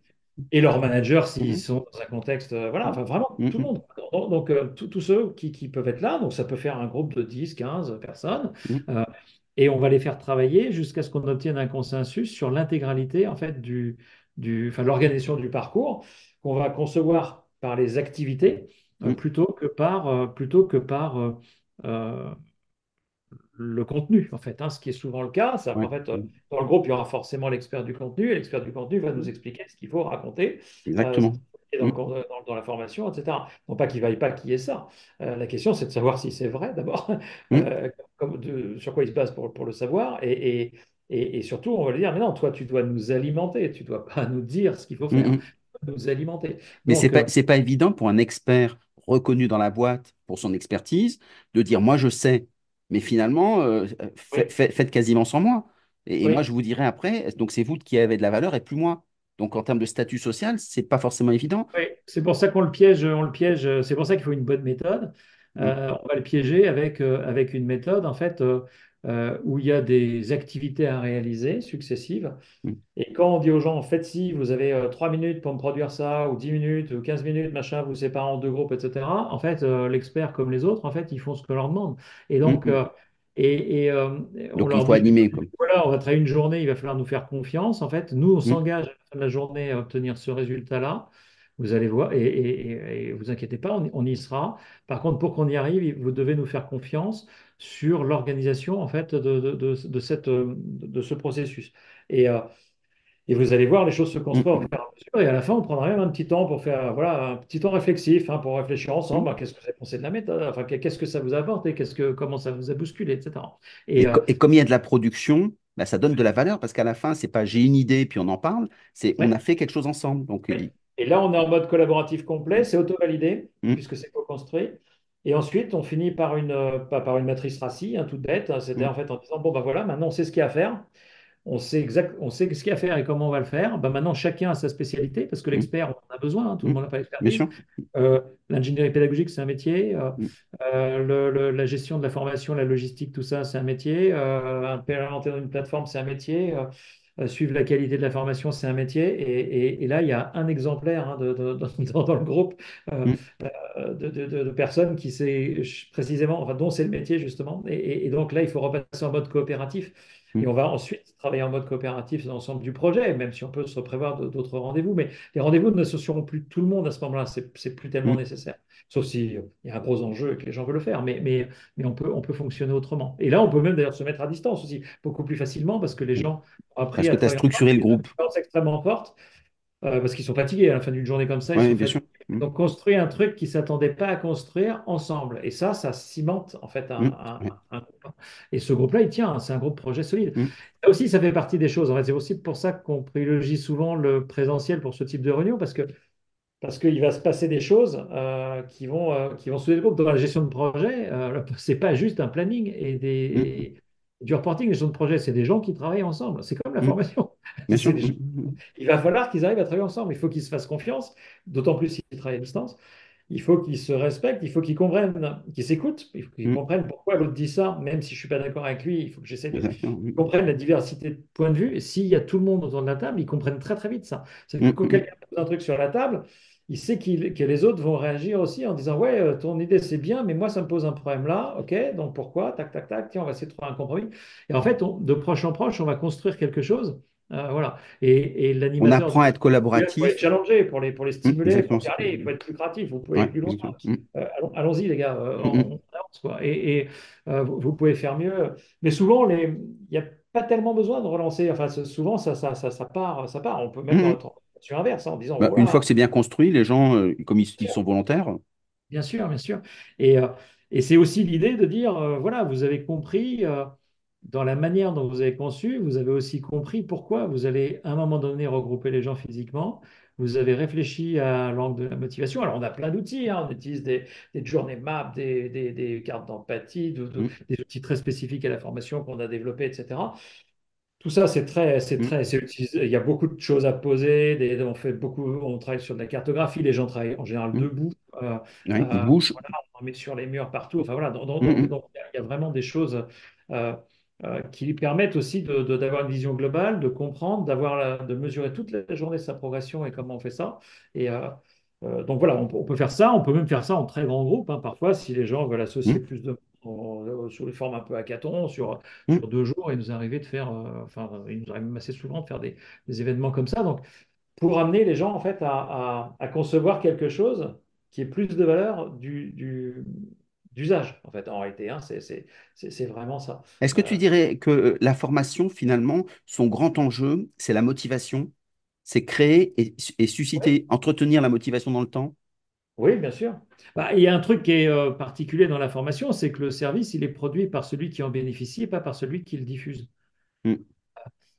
et leurs managers s'ils Mm, sont dans un contexte, voilà, enfin vraiment mm, tout le monde. Donc, tous ceux qui, qui peuvent être là, donc ça peut faire un groupe de 10, 15 personnes, mm, euh, et on va les faire travailler jusqu'à ce qu'on obtienne un consensus sur l'intégralité en fait du, du, enfin, de l'organisation du parcours qu'on va concevoir par les activités euh, mm, plutôt que par, euh, plutôt que par euh, le contenu, en fait, hein, ce qui est souvent le cas. C'est ouais, qu'en fait, mm, dans le groupe, il y aura forcément l'expert du contenu, et l'expert du contenu va nous expliquer ce qu'il faut raconter, ce exactement. dans, Mm, dans- dans la formation, etc. Non pas qu'il ne vaille pas qui est ça. Euh, la question, c'est de savoir si c'est vrai, d'abord, <laughs> mm, euh, comme de- sur quoi il se base pour, pour le savoir, et, et, et- et surtout, on va lui dire, mais non, toi, tu dois nous alimenter, tu ne dois pas nous dire ce qu'il faut mm, faire, mm. dois nous alimenter. Mais c'est Donc, pas, pas évident pour un expert reconnu dans la boîte pour son expertise de dire moi je sais, mais finalement euh, oui, faites quasiment sans moi. Et, et moi je vous dirai après, donc c'est vous qui avez de la valeur et plus moi. Donc en termes de statut social, c'est pas forcément évident. Oui, c'est pour ça qu'on le piège, on le piège, c'est pour ça qu'il faut une bonne méthode. Euh, on va le piéger avec, euh, avec une méthode, en fait, euh, où il y a des activités à réaliser successives. mm, Et quand on dit aux gens, en fait, si vous avez euh, 3 minutes pour me produire ça, ou 10 minutes, ou 15 minutes, machin, vous séparez en deux groupes, etc., en fait, euh, l'expert comme les autres, en fait, ils font ce que l'on leur demande. Et donc, mm. euh, et, et, on Donc il faut dit, animer, quoi. voilà, on va travailler une journée, il va falloir nous faire confiance. En fait, nous, on Mm, s'engage à la fin de la journée à obtenir ce résultat-là. Vous allez voir, et, et, et- et vous inquiétez pas, on, on y sera. Par contre, pour qu'on y arrive, vous devez nous faire confiance sur l'organisation en fait de, de, de- de cette, de ce processus. Et, euh, et vous allez voir les choses se mm, construire au fur et à mesure. Et à la fin, on prendra même un petit temps pour faire, voilà, un petit temps réflexif, hein, pour réfléchir ensemble. à Qu'est-ce que vous avez pensé de la méthode? Enfin, qu'est-ce que ça vous a apporté? Qu'est-ce que, comment ça vous a bousculé, etc. Et Et, euh, et comme il y a de la production, bah, ça donne de la valeur parce qu'à la fin, c'est pas j'ai une idée puis on en parle, c'est on a fait quelque chose ensemble. Donc. Et là, on est en mode collaboratif complet, c'est auto-validé, Mm, puisque c'est co-construit. Et ensuite, on finit par une, euh, par une matrice RACI, hein, toute bête. hein, C'était mm, en fait en disant, bon, ben voilà, maintenant on sait ce qu'il y a à faire. On sait exact, on sait ce qu'il y a à faire et comment on va le faire. Ben maintenant, chacun a sa spécialité, parce que mm, l'expert, on en a besoin, hein, tout le monde n'a pas l'expertise. Euh, l'ingénierie pédagogique, c'est un métier. Euh, le- le- la gestion de la formation, la logistique, tout ça, c'est un métier. Implémenter dans une plateforme, c'est un métier. Euh, suivre la qualité de la formation, c'est un métier. Et, et- et là, il y a un exemplaire hein, de- de- dans, <laughs> dans le groupe euh, mm, euh, de, personnes qui sait précisément, enfin, dont c'est le métier justement. Et donc là, il faut repasser en mode coopératif. Et mm, on va ensuite travailler en mode coopératif dans l'ensemble du projet, même si on peut se prévoir d'autres rendez-vous. Mais les rendez-vous ne s'associeront plus tout le monde à ce moment-là. C'est plus tellement mm. nécessaire. Sauf s'il y a un gros enjeu et que les gens veulent le faire. Mais, mais, mais on peut, on peut fonctionner autrement. Et là, on peut même d'ailleurs se mettre à distance aussi, beaucoup plus facilement, parce que les mm. gens ont appris Parce que tu as structuré le groupe. extrêmement forte euh, parce qu'ils sont fatigués à la fin d'une journée comme ça, ils bien sûr. Mm, Donc, construire un truc qu'ils ne s'attendaient pas à construire ensemble. Et ça, ça cimente en fait un, mm, un- un groupe. Et ce groupe-là, il tient, hein, c'est un groupe projet solide. mm, Ça aussi, ça fait partie des choses. En fait, c'est aussi pour ça qu'on privilégie souvent le présentiel pour ce type de réunion, parce que parce qu'il va se passer des choses euh, qui vont, euh, qui vont souder le groupe. Dans la gestion de projet, euh, <laughs> c'est pas juste un planning et, des, mm, du reporting. La gestion de projet, c'est des gens qui travaillent ensemble. C'est comme la mm. formation. Bien <laughs> sûr. gens- Il va falloir qu'ils arrivent à travailler ensemble. Il faut qu'ils se fassent confiance, d'autant plus s'ils travaillent à distance. Il faut qu'ils se respectent, il faut qu'ils comprennent, qu'ils s'écoutent, il faut qu'ils mm, comprennent pourquoi l'autre dit ça, même si je ne suis pas d'accord avec lui. Il faut que j'essaie de comprennent la diversité de points de vue. Et s'il y a tout le monde autour de la table, ils comprennent très très vite ça. C'est que mm, quand mm. quelqu'un pose un truc sur la table, il sait que les autres vont réagir aussi en disant Ouais, euh, ton idée c'est bien, mais moi ça me pose un problème là. Ok, donc pourquoi? Tac, tac, tac. Tiens, on va essayer de trouver un compromis. Et en fait, on- de proche en proche, on va construire quelque chose. Euh, voilà. Et, et On l'animateur apprend à être il faut les collaboratif. challenger, pour les, pour les Mm, stimuler, pour dire, c'est- allez, il faut être plus créatif, vous pouvez aller plus loin. Mm, Euh, allons- allons-y, les gars, euh, mm, on, mm. on avance, quoi. Et, et, vous, pouvez faire mieux. Mais souvent, il n'y a pas tellement besoin de relancer. Enfin, souvent, ça, ça, ça, ça part, ça part. On peut Mm, même dans mm. la transition inverse, hein, en disant, Bah, une fois que c'est bien construit, les gens, euh, comme ils, ils sont volontaires, Bien sûr, bien sûr. Et, euh, et c'est aussi l'idée de dire, euh, voilà, vous avez compris, dans la manière dont vous avez conçu, vous avez aussi compris pourquoi vous allez à un moment donné regrouper les gens physiquement. Vous avez réfléchi à l'angle de la motivation. Alors, on a plein d'outils, hein. On utilise des, des journey maps, des, des- des cartes d'empathie, de- de- Mm, des outils très spécifiques à la formation qu'on a développés, etc. Tout ça, c'est très, c'est mm, très, utilisé. Il y a beaucoup de choses à poser. des- on fait beaucoup, on travaille sur de la cartographie. Les gens travaillent en général mm. debout. Euh, ils euh, bougent. voilà, on met sur les murs partout. Enfin voilà. Mm, donc- il y a vraiment des choses euh, euh, qui permettent aussi de, de- d'avoir une vision globale, de comprendre, d'avoir, de mesurer toute la journée sa progression et comment on fait ça. Et euh, donc voilà, on, peut on peut faire ça. On peut même faire ça en très grand groupe. hein, parfois, si les gens veulent associer plus de en- sous les formes un peu hackathon, sur mm. sur deux jours, il nous arrivait de faire, euh, enfin, il nous arrive même assez souvent de faire des, des événements comme ça. Donc, pour amener les gens en fait à, à- à concevoir quelque chose qui ait plus de valeur du, du- d'usage, en fait, en réalité. hein. c'est, vraiment ça. Est-ce que tu Euh, dirais que euh, la formation, finalement, son grand enjeu, c'est la motivation? C'est créer et, et ouais. susciter, entretenir la motivation dans le temps? Oui, bien sûr. Bah, il y a un truc qui est euh, particulier dans la formation, c'est que le service, il est produit par celui qui en bénéficie et pas par celui qui le diffuse. Mm.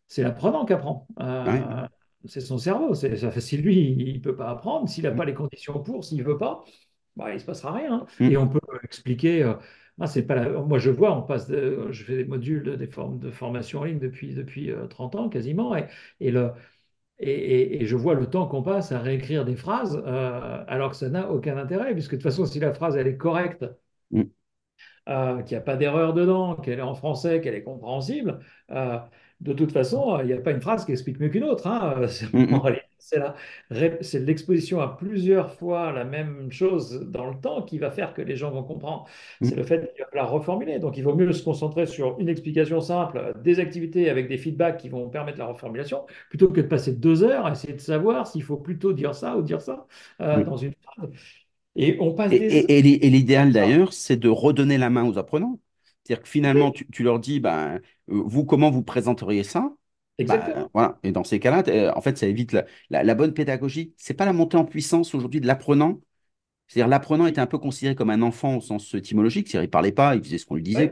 C'est l'apprenant qui apprend. Ouais. Euh, c'est son cerveau. C'est, ça- si lui, il ne peut pas apprendre, s'il n'a Mm, pas les conditions pour, s'il ne veut pas, bah, il ne se passera rien. hein. mm, Et on peut expliquer. euh, ah, c'est pas la- Moi, je vois, on passe de- je fais des modules, de- des formes de formation en ligne depuis, depuis euh, 30 ans quasiment. Et, et, le, et, et- et je vois le temps qu'on passe à réécrire des phrases euh, alors que ça n'a aucun intérêt, puisque de toute façon, si la phrase elle est correcte, mm. euh, qu'il n'y a pas d'erreur dedans, qu'elle est en français, qu'elle est compréhensible, euh, de toute façon, il n'y a pas une phrase qui explique mieux qu'une autre. hein. <laughs> C'est Mm, mm, c'est la c'est l'exposition à plusieurs fois la même chose dans le temps qui va faire que les gens vont comprendre. C'est mm. le fait va falloir reformuler. Donc, il vaut mieux se concentrer sur une explication simple, des activités avec des feedbacks qui vont permettre la reformulation, plutôt que de passer deux heures à essayer de savoir s'il faut plutôt dire ça ou dire ça euh, Oui. dans une phrase. Et on passe Et, des heures et- et l'i- et l'idéal d'ailleurs, c'est de redonner la main aux apprenants. C'est-à-dire que finalement, tu, tu leur dis, ben, euh, vous, comment vous présenteriez ça? Ben, exactement. voilà. Et dans ces cas-là, euh, en fait, ça évite la, la- la bonne pédagogie. C'est pas la montée en puissance aujourd'hui de l'apprenant. C'est-à-dire l'apprenant était un peu considéré comme un enfant au sens étymologique. C'est-à-dire il parlait pas, il faisait ce qu'on lui disait.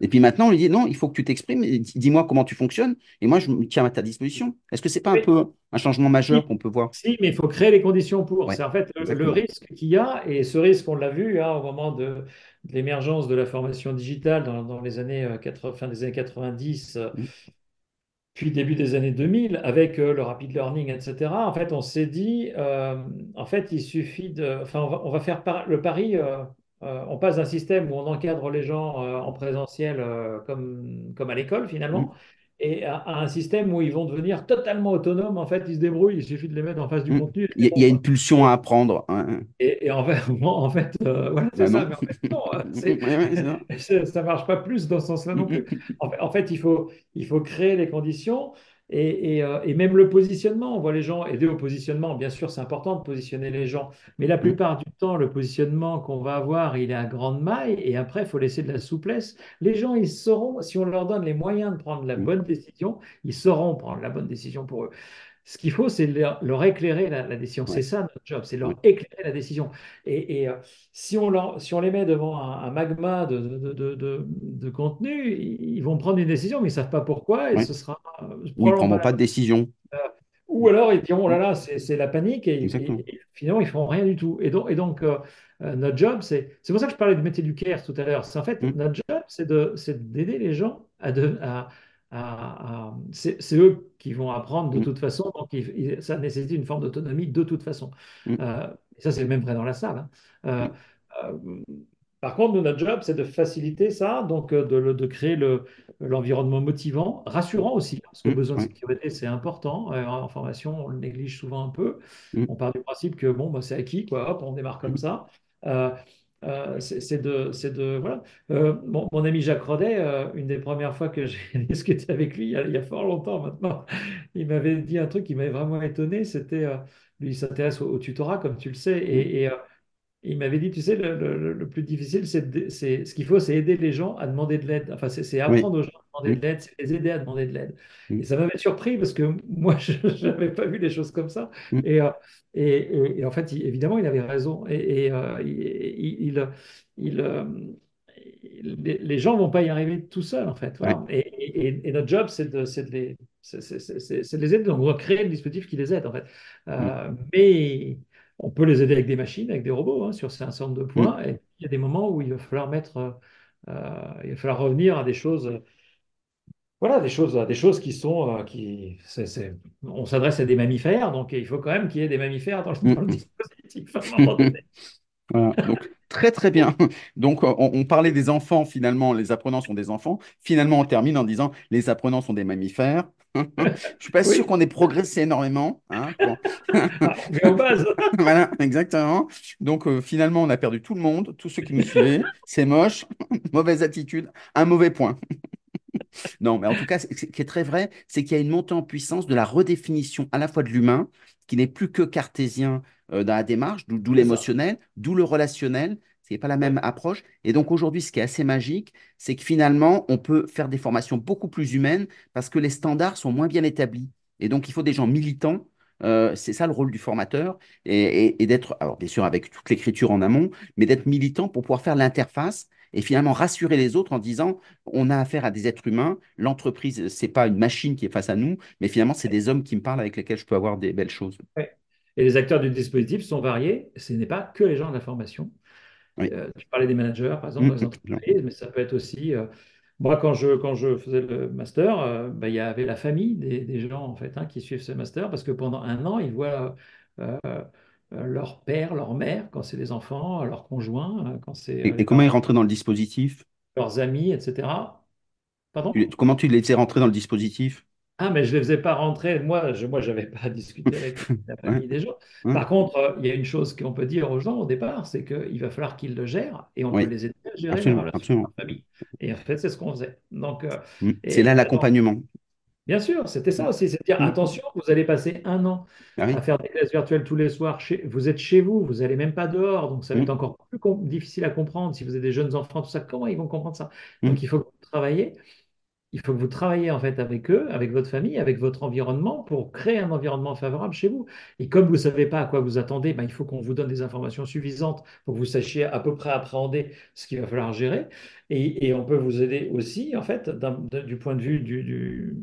Et puis maintenant, on lui dit, non, il faut que tu t'exprimes. Dis-moi comment tu fonctionnes. Et moi, je me tiens à ta disposition. Est-ce que c'est pas un peu un changement majeur Si, qu'on peut voir? si, mais il faut créer les conditions pour. C'est en fait le, risque qu'il y a, et ce risque, on l'a vu hein, au moment de l'émergence de la formation digitale dans, dans les années euh, 80, fin des années 90, euh, Mm, puis début des années 2000, avec euh, le rapid learning, etc. En fait, on s'est dit, euh, en fait, il suffit de. Enfin, on va, on va faire par- le pari. euh, euh, on passe d'un système où on encadre les gens euh, en présentiel euh, comme, comme à l'école finalement, mm, et à, à un système où ils vont devenir totalement autonomes. En fait, ils se débrouillent, il suffit de les mettre en face du mm. contenu, Il y, a une pulsion à apprendre. hein. et- et en fait, <laughs> en fait, euh, voilà, c'est Ben ça. non. Mais en fait, non, <laughs> c'est, Ouais, ouais, c'est ça. <laughs> c'est- ça marche pas plus dans ce sens-là non plus. En fait, en fait, il faut, il faut créer les conditions et, et, euh, et même le positionnement. On voit les gens aider au positionnement. Bien sûr, c'est important de positionner les gens, mais la mm, plupart du temps, le positionnement qu'on va avoir, il est à grande maille et après, il faut laisser de la souplesse. Les gens, ils sauront, si on leur donne les moyens de prendre la mm. bonne décision, ils sauront prendre la bonne décision pour eux. Ce qu'il faut, c'est leur, leur éclairer la, la décision. C'est ça notre job, c'est leur éclairer la décision. Et, et, euh, si on, leur- si on les met devant un, un magma de, de, de, de- de contenu, ils vont prendre une décision, mais ils ne savent pas pourquoi, et ouais. ce sera euh, Ou ils pas prendront pas de décision. Ou alors ils diront, oh là là, c'est la panique, et, Exactement. et- et finalement, ils ne feront rien du tout. Et donc, et donc euh, euh, notre job, c'est c'est pour ça que je parlais du métier du CARE tout à l'heure. C'est en fait, Mm, notre job, c'est d'aider les gens à... De, à, à- c'est eux qui vont apprendre de mm, toute façon, donc il- ça nécessite une forme d'autonomie de toute façon. mm, Euh, et ça, c'est même vrai dans la salle. hein. Euh, mm, euh, par contre, nous, notre job, c'est de faciliter ça, donc de, le- de créer le, l'environnement motivant, rassurant aussi, parce que le besoin de sécurité, c'est important. En formation, on le néglige souvent un peu. On part du principe que bon, bah, c'est acquis, quoi, hop, on démarre comme mm, ça. Euh, euh, c'est de, c'est de, voilà. Euh, mon, mon ami Jacques Rodet, euh, une des premières fois que <laughs> j'ai discuté avec lui, il y a, il y a fort longtemps maintenant, <laughs> il m'avait dit un truc qui m'avait vraiment étonné, c'était, lui, il s'intéresse au, au tutorat, comme tu le sais, et, et, il m'avait dit, tu sais, le, le- le plus difficile, c'est ce qu'il faut, c'est aider les gens à demander de l'aide. Enfin, c'est oui, apprendre aux gens demander de l'aide, c'est les aider à demander de l'aide. Et ça m'avait surpris parce que <laughs> moi, je <laughs> n'avais pas vu les choses comme ça. Et, euh, et, et- et en fait, il- évidemment, il avait raison. Et, euh, il, il, euh, les, gens ne vont pas y arriver tout seuls, en fait. ouais. Et, et- et notre job, c'est de, c'est de les, c'est de les aider. Donc, on va créer le dispositif qui les aide, en fait. mm, mais on peut les aider avec des machines, avec des robots, hein, sur un certain nombre de mm, points. Et il y a des moments où il va falloir mettre, euh, il va falloir revenir à des choses, voilà, des choses, à des choses qui sont, euh, qui, on s'adresse à des mammifères, donc il faut quand même qu'il y ait des mammifères dans le, dans le mm, dispositif. <laughs> Voilà, donc très très bien. Donc on, on parlait des enfants, finalement, les apprenants sont des enfants. Finalement, on termine en disant les apprenants sont des mammifères. <laughs> Je suis pas sûr qu'on ait progressé énormément. hein, pour- <laughs> Ah, bases. Voilà, exactement. Donc euh, finalement, on a perdu tout le monde, tous ceux qui nous suivaient. C'est moche, mauvaise attitude, un mauvais point. Non, mais en tout cas, ce qui est très vrai, c'est qu'il y a une montée en puissance de la redéfinition à la fois de l'humain, qui n'est plus que cartésien euh, dans la démarche, d'où l'émotionnel, d'où le relationnel. Ce n'est pas la même approche. Et donc aujourd'hui, ce qui est assez magique, c'est que finalement, on peut faire des formations beaucoup plus humaines parce que les standards sont moins bien établis. Et donc, il faut des gens militants. Euh, c'est ça le rôle du formateur, et, et- et d'être, alors bien sûr avec toute l'écriture en amont, mais d'être militant pour pouvoir faire l'interface et finalement rassurer les autres en disant on a affaire à des êtres humains. L'entreprise, c'est pas une machine qui est face à nous, mais finalement, c'est des hommes qui me parlent avec lesquels je peux avoir des belles choses. Et les acteurs du dispositif sont variés. Ce n'est pas que les gens de la formation. Oui. Euh, tu parlais des managers, par exemple, Hum, dans les non. entreprises, mais ça peut être aussi. euh, moi, quand je, quand je faisais le master, euh, ben, il y avait la famille des, des gens en fait, hein, qui suivent ce master parce que pendant un an, ils voient. Euh, euh, leur père, leur mère, quand c'est des enfants, leurs conjoints, euh, quand c'est euh, Et, les et comment parents, rentré dans le dispositif? leurs amis, etc. Tu- Pardon? Comment tu les as rentrés dans le dispositif? Ah, mais je ne les faisais pas rentrer. Moi, je moi, j'avais pas <laughs> discuté avec la <laughs> Ouais, famille des gens. ouais, Par contre, euh, il y a une chose qu'on peut dire aux gens au départ, c'est qu'il va falloir qu'ils le gèrent et on peut les aider à gérer la absolument, leur famille. Et en fait, c'est ce qu'on faisait. Donc, euh, Mm. C'est là l'accompagnement. Bien sûr, c'était ça aussi, c'est de dire Mm. attention, vous allez passer un an Ah à faire des classes virtuelles tous les soirs. Chez, vous êtes chez vous, vous n'allez même pas dehors, donc ça va être Mm. encore plus difficile à comprendre si vous avez des jeunes enfants, tout ça. Comment ils vont comprendre ça? Donc, Mm. il faut que vous travaillez. Il faut que vous travaillliez en fait avec eux, avec votre famille, avec votre environnement pour créer un environnement favorable chez vous. Et comme vous ne savez pas à quoi vous attendez, ben, il faut qu'on vous donne des informations suffisantes pour que vous sachiez à peu près appréhender ce qu'il va falloir gérer. Et, et on peut vous aider aussi en fait du point de vue du, du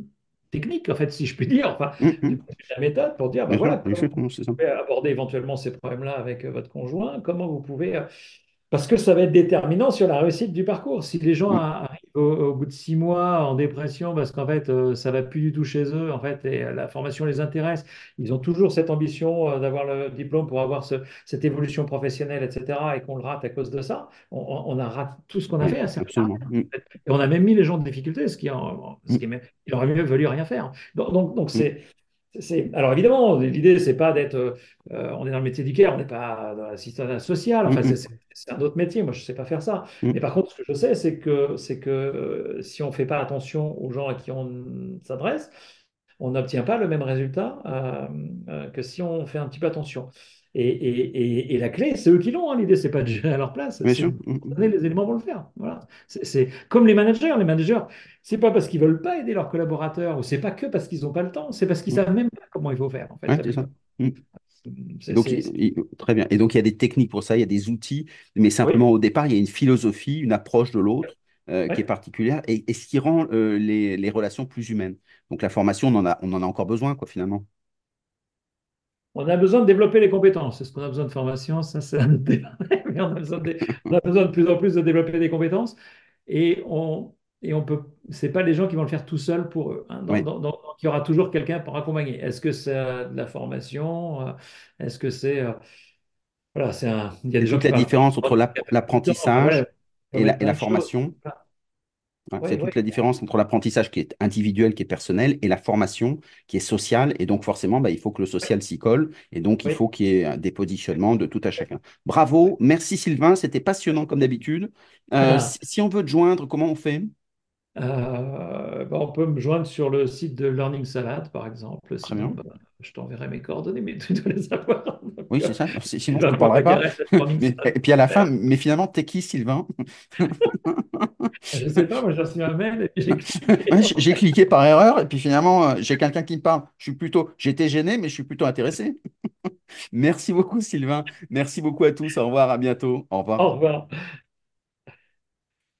technique, en fait, si je puis dire, enfin, Mm. Mm. la méthode, pour dire, ben sûr, voilà, comment vous pouvez aborder éventuellement ces problèmes-là avec euh, votre conjoint, comment vous pouvez euh, parce que ça va être déterminant sur la réussite du parcours. Si les gens Mm. arrivent au, au bout de six mois en dépression parce qu'en fait, euh, ça va plus du tout chez eux, en fait, et euh, la formation les intéresse, ils ont toujours cette ambition euh, d'avoir le diplôme pour avoir ce- cette évolution professionnelle, etc., et qu'on le rate à cause de ça, on, a raté tout ce qu'on a Oui, fait. à absolument. Mm. en fait. Et on a même mis les gens en difficulté, ce qui, en- ce Mm. qui est même- il aurait mieux valu rien faire. Donc, donc, Mm. c'est- Alors évidemment, l'idée, c'est pas d'être, euh, on est dans le métier du care, on n'est pas dans l'assistance sociale, Mm. enfin c'est Mm. c'est- c'est un autre métier, moi je ne sais pas faire ça. Mm. Mais par contre, ce que je sais, c'est que, c'est que euh, si on ne fait pas attention aux gens à qui on s'adresse, on n'obtient pas le même résultat euh, euh, que si on fait un petit peu attention. Et, et- et- et la clé, c'est eux qui l'ont. hein. L'idée, c'est pas de gérer à leur place, Bien c'est sûr. de Mm. donner les éléments pour le faire. Voilà. C'est comme les managers. Les managers, c'est pas parce qu'ils veulent pas aider leurs collaborateurs ou c'est pas que parce qu'ils n'ont pas le temps, c'est parce qu'ils Mm. savent même pas comment il faut faire, en fait, Ouais, ça. Mm. C'est, Donc, très bien. Et donc, il y a des techniques pour ça, il y a des outils, mais Oui, simplement au départ, il y a une philosophie, une approche de l'autre euh, qui est particulière et, et ce qui rend euh, les, les relations plus humaines. Donc, la formation, on en a, on en a encore besoin, quoi, finalement. On a besoin de développer les compétences. Est-ce qu'on a besoin de formation? Ça, c'est un autre <laughs> débat. Mais on a besoin de, on a besoin de plus en plus de développer des compétences. Et on, et on peut, c'est pas les gens qui vont le faire tout seuls pour eux. hein. Oui. donc, il y aura toujours quelqu'un pour accompagner. Est-ce que c'est euh, de la formation? euh, Est-ce que c'est, euh, voilà, c'est un, il y a des gens toute qui la différence entre l'apprentissage et la, et choses. Ouais, c'est toute la différence entre l'apprentissage qui est individuel, qui est personnel, et la formation qui est sociale. Et donc, forcément, bah, il faut que le social s'y colle. Et donc, il faut qu'il y ait des positionnements de tout à chacun. Bravo. Merci, Sylvain. C'était passionnant comme d'habitude. Euh, si, si on veut te joindre, comment on fait? Euh, bah, on peut me joindre sur le site de Learning Salad, par exemple. Très Sinon, bien. bah, je t'enverrai mes coordonnées, mais tu dois les avoir. Donc, Oui, c'est ça. Si- Sinon, je ne parlerai pas. Mais, et puis à la fin, mais finalement, t'es qui, Sylvain? Je sais pas, moi j'ai reçu un mail j'ai cliqué. Ouais, cliqué par erreur et puis finalement, euh, j'ai quelqu'un qui me parle. Je suis plutôt, j'étais gêné, mais je suis plutôt intéressé. <laughs> Merci beaucoup, Sylvain. Merci beaucoup à tous. Au revoir, à bientôt. Au revoir. Au revoir.